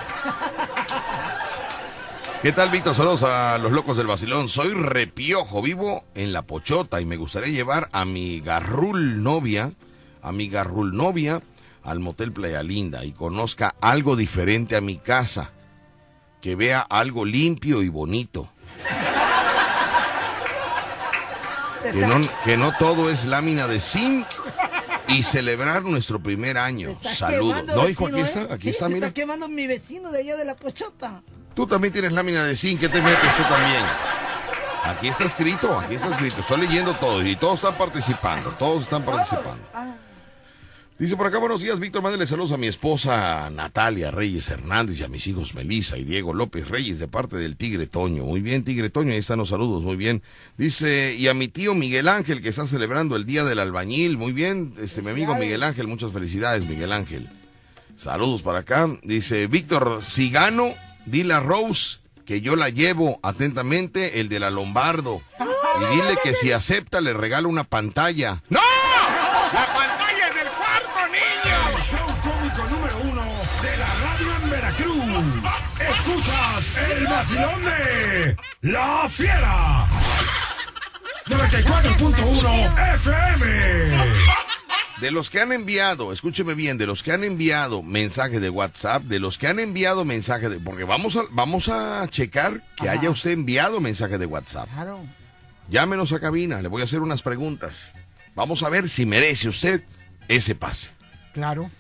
¿Qué tal, Víctor? Saludos a los locos del vacilón. Soy repiojo, vivo en La Pochota y me gustaría llevar a mi garrul novia, a mi garrul novia, al motel Playa Linda y conozca algo diferente a mi casa. Que vea algo limpio y bonito. Que no, que no todo es lámina de zinc y celebrar nuestro primer año. Saludos. No, hijo, vecino, aquí está, ¿eh? aquí Sí, está, mira. está quemando mi vecino de allá de la pochota. Tú también tienes lámina de zinc, ¿qué te metes tú también? Aquí está escrito, aquí está escrito. Estoy leyendo todo y todos están participando, todos están participando. Dice por acá, buenos días, Víctor, mándale saludos a mi esposa Natalia Reyes Hernández y a mis hijos Melisa y Diego López Reyes de parte del Tigre Toño. Muy bien, Tigre Toño, ahí están los saludos, muy bien. Dice, y a mi tío Miguel Ángel que está celebrando el Día del Albañil. Muy bien, este, mi amigo Miguel Ángel, muchas felicidades, Miguel Ángel. Saludos para acá. Dice, Víctor, si gano, dile a Rose que yo la llevo atentamente, el de la Lombardo. Y dile que si acepta le regalo una pantalla. ¡No! De La Fiera. 94.1 FM. De los que han enviado, escúcheme bien, de los que han enviado mensaje de WhatsApp, de los que han enviado mensaje de... Porque vamos a, vamos a checar que haya usted enviado mensaje de WhatsApp. claro. Llámenos a cabina, le voy a hacer unas preguntas. Vamos a ver si merece usted ese pase. claro.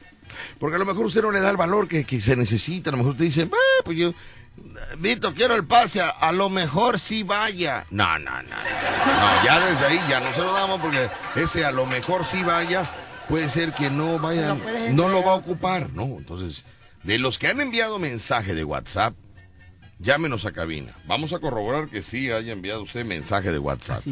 Porque a lo mejor usted no le da el valor que, que se necesita. A lo mejor usted dice, "Eh, pues yo, Víctor, quiero el pase. A, a lo mejor sí vaya. No, no, no. No, ya desde ahí ya no se lo damos porque ese a lo mejor sí vaya puede ser que no vaya, No lo va a ocupar, ¿no? Entonces, de los que han enviado mensaje de WhatsApp, llámenos a cabina. Vamos a corroborar que sí haya enviado usted mensaje de WhatsApp.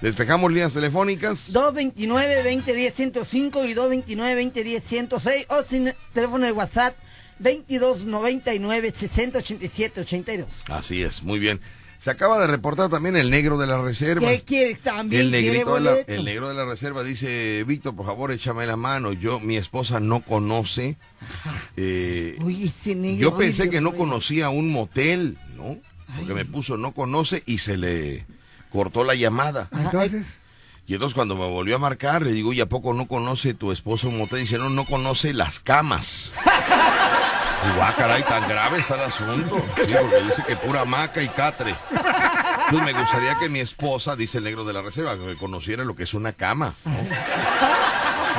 Despejamos líneas telefónicas. 229-2010-105 y 229-2010-106 o sin teléfono de WhatsApp 2299-6087-82. Así es, muy bien. Se acaba de reportar también el negro de la reserva. ¿Qué quiere también? El quiere negrito de la, boleto. el negro de la reserva dice, Víctor, por favor, échame la mano. Yo, mi esposa no conoce. eh, Uy, ese negro, yo pensé Dios que no conocía un motel, ¿no? Porque me puso no conoce y se le cortó la llamada. Entonces, Y entonces cuando me volvió a marcar, le digo, ¿y a poco no conoce tu esposo un motel? Dice, no, no conoce las camas. Ah, caray, tan grave está el asunto. Sí, porque dice que pura maca y catre. Pues me gustaría que mi esposa, dice el negro de la reserva, que conociera lo que es una cama. ¿no?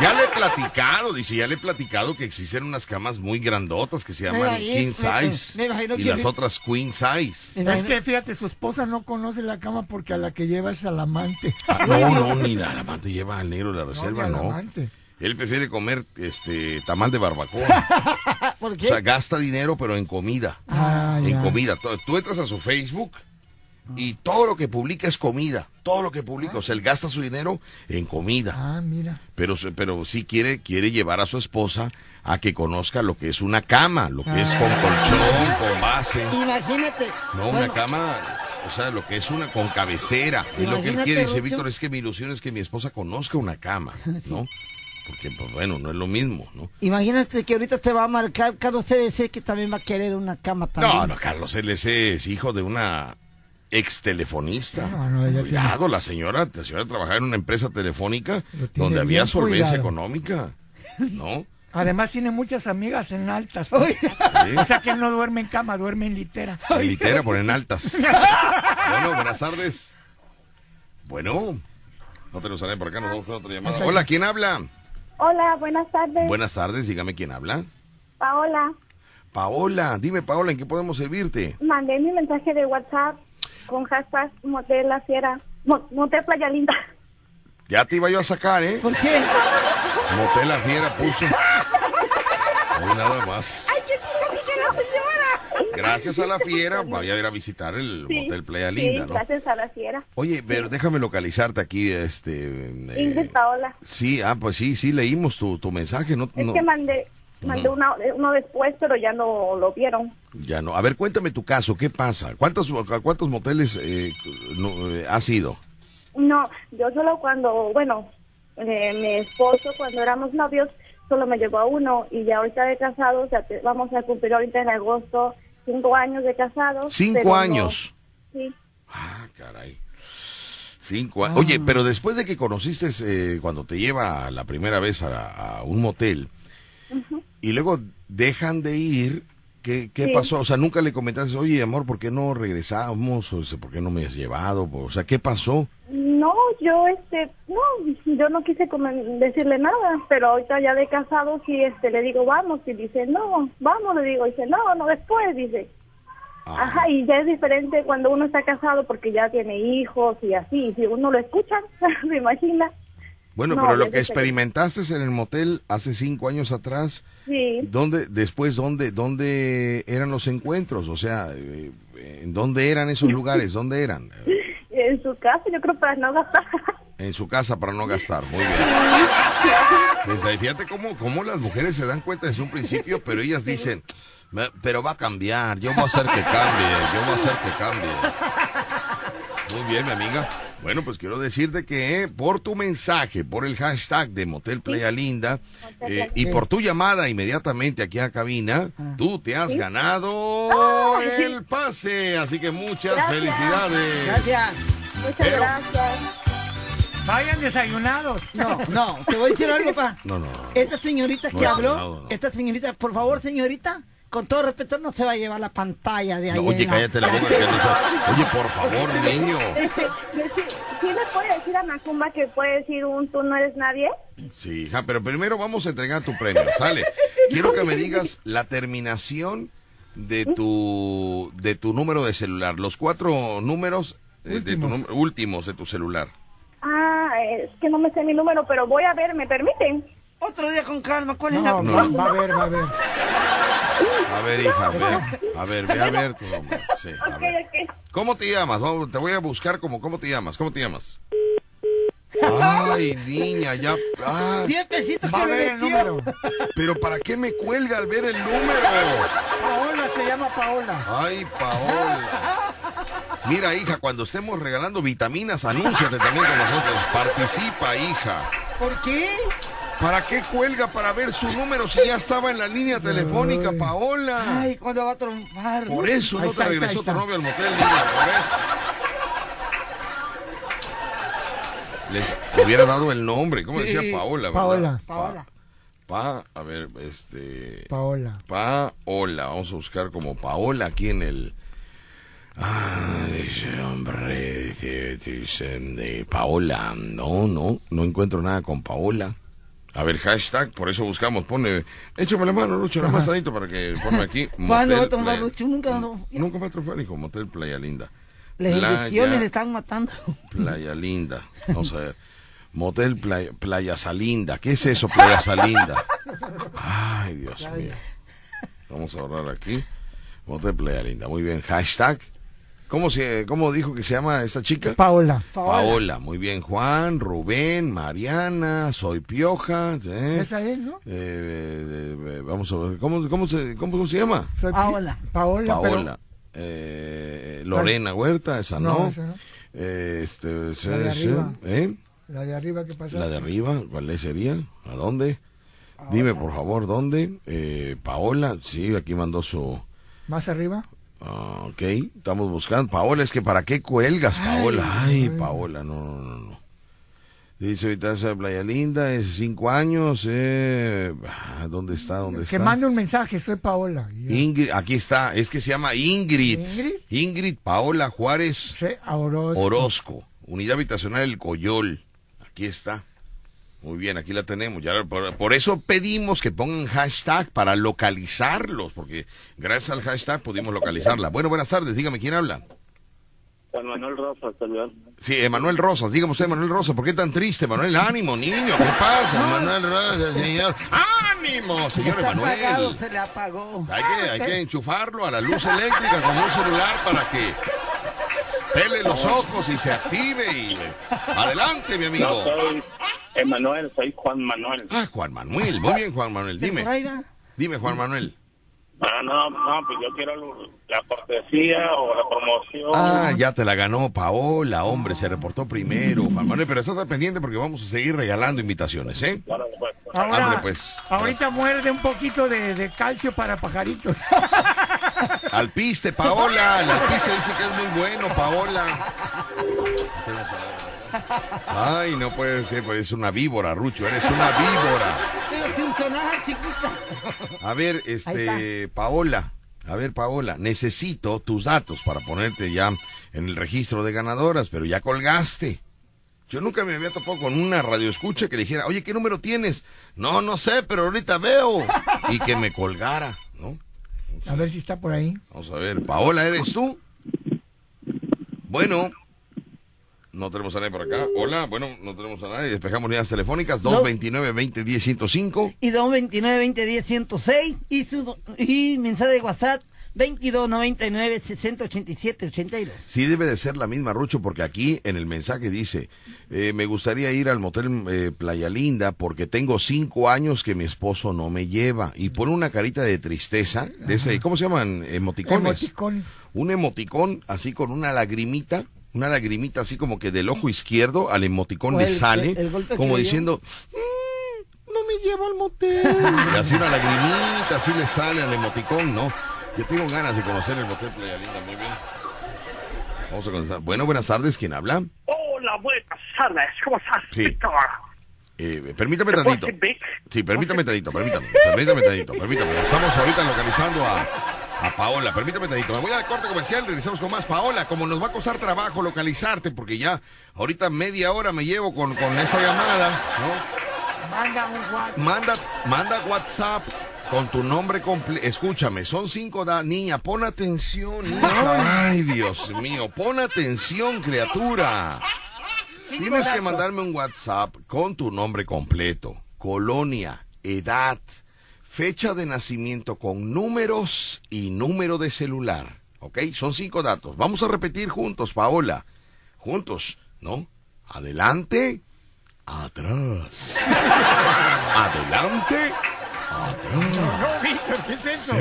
Ya le he platicado, dice, ya le he platicado que existen unas camas muy grandotas que se llaman imagino- king me- size me imagino y que las otras queen size. es que fíjate, su esposa no conoce la cama porque a la que lleva es al amante. Ah, no, no, ni la amante lleva al negro de la reserva, ni al no. Él prefiere comer este tamal de barbacoa. ¿Por O qué? sea, gasta dinero, pero en comida. Ah, en ya. comida. Tú, entras a su Facebook y todo lo que publica es comida. Todo lo que publica. O sea, él gasta su dinero en comida. Ah, mira. Pero, pero sí quiere, quiere llevar a su esposa a que conozca lo que es una cama, lo que es con colchón, con base. Imagínate. No, una cama o sea, lo que es una con cabecera. Y lo que él quiere, dice. Víctor, es que mi ilusión es que mi esposa conozca una cama, ¿no? Porque, pues bueno, no es lo mismo, ¿no? Imagínate que ahorita te va a marcar Carlos CDC que también va a querer una cama también. No, no, Carlos LC es hijo de una ex telefonista. No, no, ella Cuidado, la señora, la señora trabajaba en una empresa telefónica donde había solvencia cuidado. económica, ¿no? Además tiene muchas amigas en altas. Sí. O sea que él no duerme en cama, duerme en litera. En litera, por en altas. Bueno, buenas tardes. Bueno, no te lo salen por acá, nos vamos con otra llamada. Hola, ¿quién habla? Hola, buenas tardes. Buenas tardes, dígame quién habla. Paola, Paola, dime Paola, ¿en qué podemos servirte? mandé mi mensaje de WhatsApp con hashtag Motel La Motel Playa Linda. Ya te iba yo a sacar, ¿eh? ¿Por qué? Motel La Fiera puso. Hoy nada más. ¡Ay, qué! Gracias a la fiera, voy a ir a visitar el Sí, Motel Playa sí, Linda, ¿no? gracias a la Fiera. Oye, pero déjame localizarte aquí, este... eh, Paola. sí, ah, pues sí, sí, leímos tu, tu mensaje, ¿no? Es no- que mandé, mandé una, uno después, pero ya no lo vieron. Ya no. A ver, cuéntame tu caso, ¿qué pasa? ¿Cuántos, a cuántos moteles eh, no, eh, has ido? No, yo solo cuando, bueno, eh, mi esposo cuando éramos novios solo me llevó a uno y ya ahorita de casados, o sea, te- vamos a cumplir ahorita en agosto cinco años de casados. Cinco no- años. sí. Ah, caray. Cinco años. Oye, pero después de que conociste eh, cuando te lleva la primera vez a, a un motel y luego dejan de ir, ¿qué, qué Sí. pasó? O sea, nunca le comentaste, oye, amor, ¿por qué no regresamos? O sea, ¿por qué no me has llevado? O sea, ¿qué pasó? No, yo este, no, yo no quise decirle nada, pero ahorita ya de casado sí este le digo vamos y dice no, vamos le digo, dice no, no después dice. Ah, Ajá, y ya es diferente cuando uno está casado porque ya tiene hijos y así, y si uno lo escucha, se imagina. Bueno, No, pero lo que experimentaste en el motel hace cinco años atrás, Sí, ¿dónde, después, dónde, dónde eran los encuentros? O sea, eh, ¿en dónde eran esos lugares? ¿Dónde eran? en su casa yo creo para no gastar. En su casa para no gastar, muy bien. Pues ahí fíjate cómo, cómo las mujeres se dan cuenta desde un principio, pero ellas dicen, "Me- pero va a cambiar, yo voy a hacer que cambie, yo voy a hacer que cambie. Muy bien, mi amiga. Bueno, pues quiero decirte que eh, por tu mensaje, por el hashtag de Motel Playa Linda eh, y por tu llamada inmediatamente aquí a cabina, tú te has ganado el pase. Así que muchas Gracias. felicidades. Gracias. Muchas Pero- gracias. Vayan desayunados. No, no, te voy a decir algo, pa. No, no. Esta señorita No que habló, esta señorita, por favor, señorita, con todo respeto, no se va a llevar la pantalla de ahí. No, oye, cállate la boca. que no sa- Oye, por favor, niño. Este, sí, ¿Sí le puede decir a Macumba que puede decir un tú no eres nadie? Sí, hija, pero primero vamos a entregar tu premio, ¿sale? Quiero que me digas la terminación de tu de tu número de celular, los cuatro números eh, de tu últimos de tu celular. Ah, es que no me sé mi número, pero voy a ver, ¿me permiten? Otro día con calma, ¿cuál es No, la va, va a ver, va a ver. A ver, hija, ve, a ver, ve a ver tu número. Sí, a Ok, ver. ok. ¿Cómo te llamas? Te voy a buscar como, ¿cómo te llamas? ¿Cómo te llamas? Ay, niña, ya. ah, 10 pesitos que ver el número. pero ¿para qué me cuelga al ver el número? Paola se llama Paola. Ay, Paola. Mira, hija, cuando estemos regalando vitaminas, anúnciate también con nosotros. Participa, hija. ¿Por qué? ¿Para qué cuelga para ver su número si ya estaba en la línea telefónica, Paola? Ay, ¿cuándo va a trompar? Por eso no te está, regresó tu novio al motel, niña, por eso. Les hubiera dado el nombre. ¿Cómo decía Paola, verdad? Paola. Pa- Paola. Pa, a ver, este... Paola. Paola, vamos a buscar como Paola aquí en el... Ah, dice, hombre, dice, dice, de Paola, no, no, no encuentro nada con Paola. A ver, hashtag, por eso buscamos, pone, échame la mano, Lucho, la más adito para que ponme aquí. ¿Cuándo va Lucho? Nunca, no. Nunca va a triunfar, hijo, Motel Playa Linda. Las inyecciones le están matando. Playa Linda, vamos a ver. Motel Playa, Playa Salinda, ¿qué es eso, Playa Salinda? Ay, Dios mío. Vamos a ahorrar aquí. Motel Playa Linda, muy bien. Hashtag. ¿Cómo, se, ¿Cómo dijo que se llama esta chica? Paola. Paola, muy bien. Juan, Rubén, Mariana, Soy Pioja. ¿eh? Esa es, ¿no? Eh, eh, eh, vamos a ver, ¿cómo, cómo, se, cómo, cómo se llama? Soy Paola. Paola, Paola. eh, Lorena Huerta, esa no. No, esa no. Eh, este, La de arriba. ¿eh? La de arriba, ¿qué pasa? La de arriba, ¿cuál le sería? ¿A dónde? Dime, por favor, ¿dónde? Eh, Paola, sí, aquí mandó su... ¿Más arriba? Ah, ok, estamos buscando. Paola, es que ¿para qué cuelgas, Paola? Ay, Paola, no, no, no, no. Dice ahorita esa Playa Linda, es cinco años, eh... ah, ¿Dónde está? ¿Dónde Que está? mande un mensaje, soy Paola. Yo, Ingrid, aquí está, es que se llama Ingrid. ¿Ingrid? Ingrid Paola Juárez sí, Orozco. Orozco, Unidad Habitacional El Coyol. Aquí está. Muy bien, aquí la tenemos. Ya, por, por eso pedimos que pongan hashtag para localizarlos, porque gracias al hashtag pudimos localizarla. Bueno, buenas tardes, dígame quién habla. Juan Manuel Rosas, señor. Sí, Emanuel Rosas, dígame usted, Manuel Rosas, ¿por qué tan triste, Manuel? Ánimo, niño, ¿qué pasa, Manuel Rosas, señor? ¡Ánimo, señor apagado, Emanuel! se le apagó. Hay que, hay que enchufarlo a la luz eléctrica con un celular para que pele los ojos y se active y... Adelante, mi amigo. No Emanuel, soy Juan Manuel. Ah, Juan Manuel, muy bien, Juan Manuel, dime. Dime, Juan Manuel. Ah, no, no, pues yo quiero la cortesía o la promoción. Ah, ya te la ganó Paola, hombre, se reportó primero, Juan Manuel, pero estás pendiente porque vamos a seguir regalando invitaciones, ¿eh? Ahora, Ándale, pues. ahorita muerde un poquito de, de calcio para pajaritos. Alpiste, Paola, el alpiste dice que es muy bueno, Paola. Ay, no puede ser, pues es una víbora, Rucho, eres una víbora. Pero sin sonar, chiquita. A ver, este, Paola, a ver, Paola, necesito tus datos para ponerte ya en el registro de ganadoras, pero ya colgaste. Yo nunca me había topado con una radioescucha que le dijera, oye, ¿qué número tienes? No, no sé, pero ahorita veo. Y que me colgara, ¿no? A ver si está por ahí. Vamos a ver, Paola, ¿eres tú? Bueno, no tenemos a nadie por acá. Hola, bueno, no tenemos a nadie. Despejamos líneas telefónicas, 229-2010-105. Y 229-2010-106 y, su, y mensaje de WhatsApp 2299-6087-82. Sí debe de ser la misma, Rucho, porque aquí en el mensaje dice, eh, me gustaría ir al motel eh, Playa Linda porque tengo cinco años que mi esposo no me lleva. Y pone una carita de tristeza, de ese, ¿cómo se llaman? Emoticones. Emoticón. Un emoticón así con una lagrimita, una lagrimita así como que del ojo izquierdo al emoticón le sale, el- el como diciendo, "Mm, no me llevo al motel. Y así una lagrimita, así le sale al emoticón, ¿no? Yo tengo ganas de conocer el motel Playa Linda, muy bien. Vamos a comenzar. Bueno, buenas tardes, ¿quién habla? Hola, buenas tardes. ¿Cómo estás, Sí. Víctor? Eh, permítame ¿Te puedo tantito. Sí, permítame tantito, permítame, permítame tantito, permítame. Estamos ahorita localizando a, a Paola, permítame tantito. Me voy al corte comercial, regresamos con más. Paola, como nos va a costar trabajo localizarte, porque ya ahorita media hora me llevo con, con esa llamada, ¿no? Manda un WhatsApp. Manda, manda WhatsApp con tu nombre completo. Escúchame, son cinco da niña, pon atención, hija. Ay, Dios mío, pon atención, criatura. Tienes que mandarme un WhatsApp con tu nombre completo, colonia, edad, fecha de nacimiento con números y número de celular. ¿Ok? Son cinco datos. Vamos a repetir juntos, Paola. Juntos, ¿no? Adelante, atrás. Adelante, atrás. ¿qué es eso?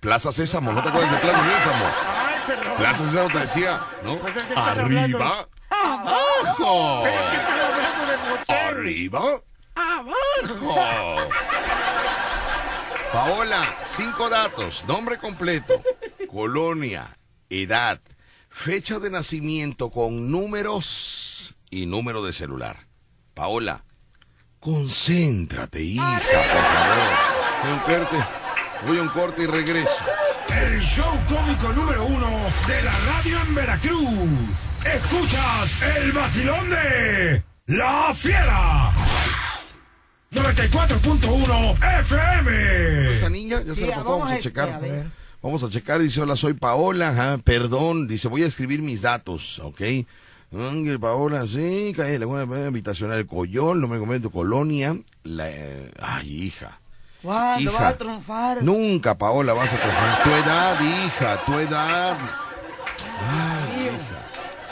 Plaza Sésamo, ¿no te acuerdas de Plaza Sésamo? Ay. Plaza Sésamo te decía, ¿no? Pues Arriba, abajo. Arriba, abajo. Paola, cinco datos. Nombre completo, colonia, edad, fecha de nacimiento con números y número de celular. Paola, concéntrate, hija, por favor. Voy a un corte, y regreso. El show cómico número uno de la radio en Veracruz. Escuchas el vacilón de La Fiera. 94.1 FM. Esa niña, ya se Sí, la vamos vamos a- a checar. a. Vamos a checar, dice, hola, soy Paola, ajá, perdón, dice, voy a escribir mis datos, ¿ok? Ángel, Paola, sí, calle, Laguna Habitacional, el Coyol, no me comento, Colonia, la, eh, ay, hija. ¿Cuándo Hija, vas a triunfar? Nunca, Paola, vas a triunfar. Tu edad, hija, tu edad. Falta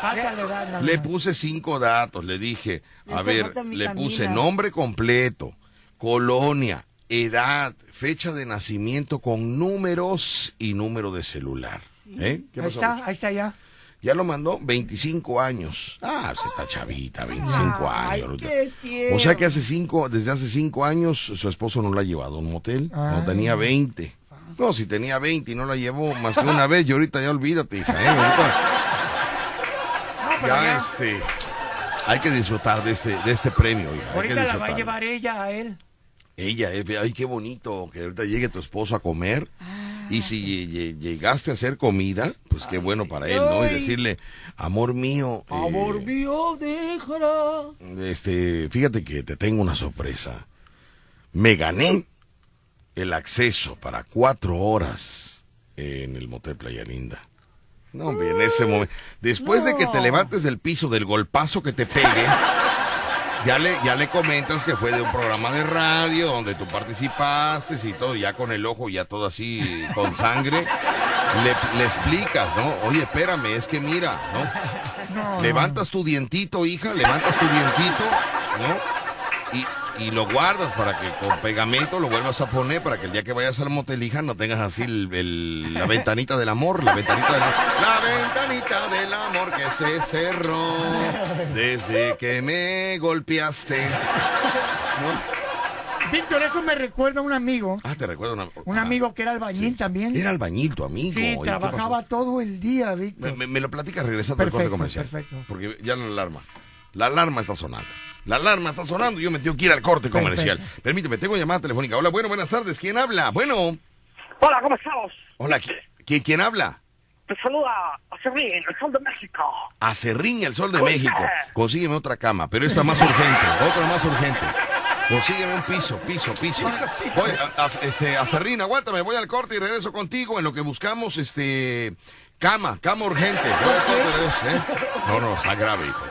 nada Le puse cinco datos, le dije, a ver, le puse nombre completo, colonia, edad, fecha de nacimiento con números y número de celular. ¿Eh? ¿Qué Ahí pasó? está, ahí está ya. Ya lo mandó 25 años. Ah, pues está chavita, 25 Ay, años. qué. O sea que hace cinco, desde hace cinco años su esposo no la ha llevado a un motel. No tenía 20. No, si tenía 20 y no la llevó más que una vez, y ahorita ya olvídate, hija. ¿eh? Ahorita Ya este. Hay que disfrutar de este, de este premio, hija. Ahorita la va a llevar ella a él. Ella, eh, ay, qué bonito que ahorita llegue tu esposo a comer. Y si lle- llegaste a hacer comida, pues qué bueno para él, ¿no? Y decirle, amor mío. eh, Amor mío, déjala. este, fíjate que te tengo una sorpresa. Me gané el acceso para cuatro horas en el motel Playa Linda. No, hombre, en ese momento. Después de que te levantes del piso del golpazo que te pegue, ya le, ya le comentas que fue de un programa de radio donde tú participaste y todo, ya con el ojo ya todo así con sangre. Le, le explicas, ¿no? Oye, espérame, es que mira, ¿no? No. Levantas tu dientito, hija, levantas tu dientito, ¿no? Y, y lo guardas para que con pegamento lo vuelvas a poner para que el día que vayas al motel, hija, no tengas así el- el- la ventanita del amor, la ventanita del amor. La ventanita del amor que se cerró desde que me golpeaste. ¿No? Víctor, eso me recuerda a un amigo. Ah, te recuerdo una... Un ah, amigo que era albañil también. Era albañil tu amigo. Sí, trabajaba todo el día, Víctor. Me, me- me lo platicas regresando al corte Perfecto, comercial. perfecto. Porque ya la alarma. La alarma está sonando. La alarma está sonando y yo me tengo que ir al corte comercial. Perfecto. Permíteme, tengo llamada telefónica. Hola, bueno, buenas tardes. ¿Quién habla? Bueno. Hola, ¿cómo estamos? Hola, ¿qui- qui- ¿quién habla? Te saluda a Serrín, el sol de México. Acerrín, el sol de Oye. México. Consígueme otra cama, pero esta más urgente. Otra más urgente. Consígueme un piso, piso, piso. Voy, a- a- este, Acerrín, aguántame, voy al corte y regreso contigo en lo que buscamos, este, cama, cama urgente. Voy al corte y regreso, ¿eh? No, no, está grave, hijo.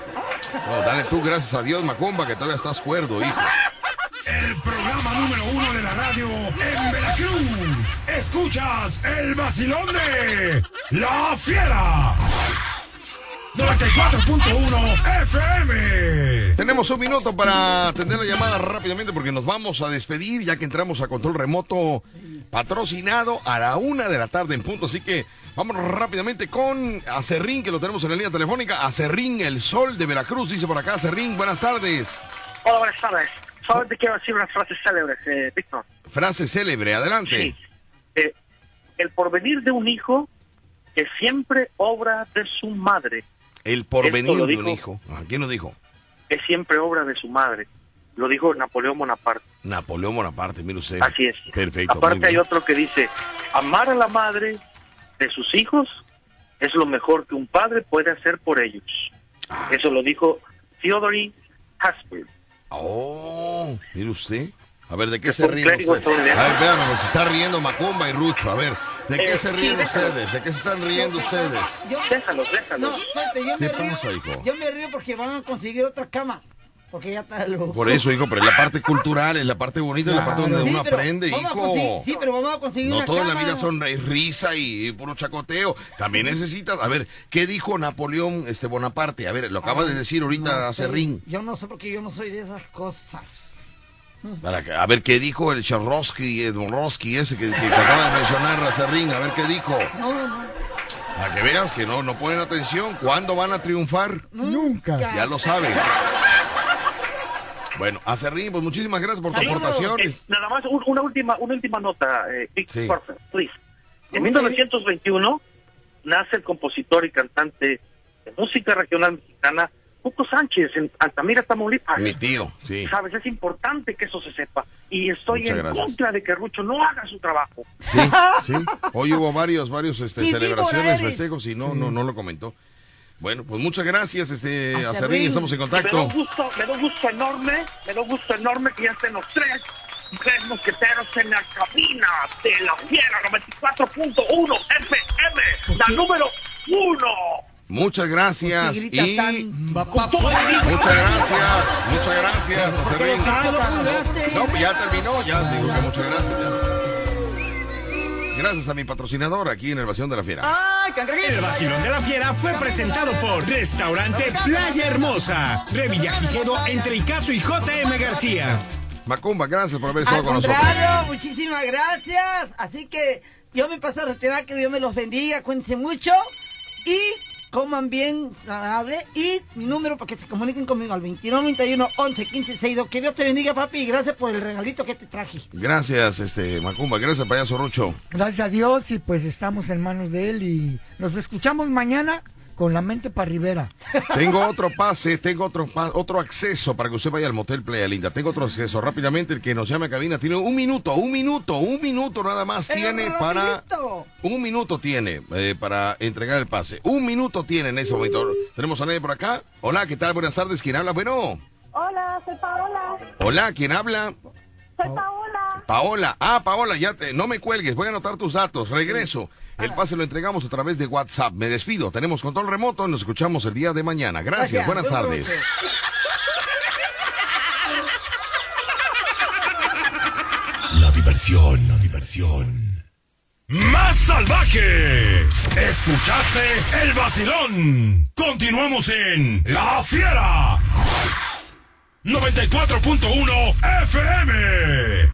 No, dale tú gracias a Dios, Macumba, que todavía estás cuerdo, hijo. El programa número uno de la radio en Veracruz. Escuchas el vacilón de La Fiera. 94.1 FM. Tenemos un minuto para atender la llamada rápidamente porque nos vamos a despedir ya que entramos a control remoto patrocinado a la una de la tarde en punto. Así que vámonos rápidamente con Acerrín, que lo tenemos en la línea telefónica. Acerrín, el sol de Veracruz, dice por acá. Acerrín, buenas tardes. Hola, buenas tardes. Solamente quiero decir unas frases célebres, eh, Víctor. Frase célebre, adelante. Sí. Eh, el porvenir de un hijo que siempre obra de su madre. El porvenir de un hijo. Ah, ¿Quién lo dijo? Es siempre obra de su madre. Lo dijo Napoleón Bonaparte. Napoleón Bonaparte, mire usted. Así es. Perfecto. Aparte hay otro que dice, amar a la madre de sus hijos es lo mejor que un padre puede hacer por ellos. Ah. Eso lo dijo Theodore Hasbro. Oh, mire usted. A ver, ¿de qué Es se ríen ustedes? A ver, vean, nos está riendo Macumba y Rucho. A ver, ¿de qué Eh, se sí, ríen déjalo. ustedes? ¿De qué se están riendo ustedes? Yo, Déjalos, déjalos. no, espérate, yo ¿Qué me río. pasa, hijo? Yo me río porque van a conseguir otra cama. Porque ya está loco. Por eso, hijo, pero es la parte cultural, es la parte bonita, es la parte donde Sí, uno aprende, hijo. sí, pero vamos a conseguir No una toda la cama. vida son ri- risa y puro chacoteo. También necesitas, a ver, ¿qué dijo Napoleón este Bonaparte? A ver, lo acaba de decir ahorita No Serrín. Yo no sé porque yo no soy de esas cosas. Para que- a ver, ¿qué dijo el Charrosky, el Monrosky ese que, que acaba de mencionar a Serrín? A ver, ¿qué dijo? No, no, Para que veas que no, no ponen atención. ¿Cuándo van a triunfar? Nunca. Ya lo saben. Bueno, a Serrín, pues muchísimas gracias por tus Saludos. aportaciones. Eh, nada más un- una última una última nota, eh, Sí. por favor, please. En 1921 nace el compositor y cantante de música regional mexicana Cuco Sánchez en Altamira, Tamaulipas. Mi tío, sí. Sabes, es importante que eso se sepa. Y estoy Muchas en gracias. contra de que Rucho no haga su trabajo. Sí, sí. Hoy hubo varios, varios este, Sí, celebraciones, festejos y no, no, no lo comentó. Bueno, pues muchas gracias, este, a luego. estamos en Me da contacto. un gusto, me da un gusto enorme, me da un gusto enorme que ya estén los tres, tres mosqueteros en la cabina de la Fiera 94.1 FM, la número uno. Muchas gracias ¿Por qué grita y muchas gracias, muchas gracias a Serrín. jugaste? No, pues ya terminó, ya digo que muchas gracias. ya. Gracias a mi patrocinador aquí en el Vacío de la Fiera. ¡Ay, cangrejito! El vacilón de la fiera fue presentado por Restaurante Playa Hermosa, Revillagigedo entre Icazo y JM García. Macumba, gracias por haber Al estado con nosotros. contrario, muchísimas gracias. Así que Yo me paso a retirar, que Dios me los bendiga, cuídense mucho y coman bien, saludable. Y mi número para que se comuniquen conmigo al 2991 11 15 62. Que Dios te bendiga, papi, y gracias por el regalito que te traje. Gracias, este, Macumba. Gracias, payaso Rucho. Gracias a Dios y pues estamos en manos de él y nos escuchamos mañana con la mente para Rivera. Tengo otro pase, tengo otro pa- otro acceso para que usted vaya al Motel Playa Linda. Tengo otro acceso. Rápidamente, el que nos llame a cabina tiene un minuto, un minuto, un minuto nada más tiene para... Un minuto tiene eh, para entregar el pase. Un minuto tiene en ese momento. Tenemos a nadie por acá. Hola, ¿qué tal? Buenas tardes. ¿Quién habla? Bueno. Hola, soy Paola. Hola, ¿quién habla? Soy Paola. Paola. Ah, Paola, ya te, no me cuelgues. Voy a anotar tus datos. Regreso. El pase lo entregamos a través de WhatsApp. Me despido. Tenemos control remoto. Nos escuchamos el día de mañana. Gracias. Buenas tardes. La diversión, la diversión. Más salvaje. Escuchaste el vacilón. Continuamos en La Fiera. 94.1 FM.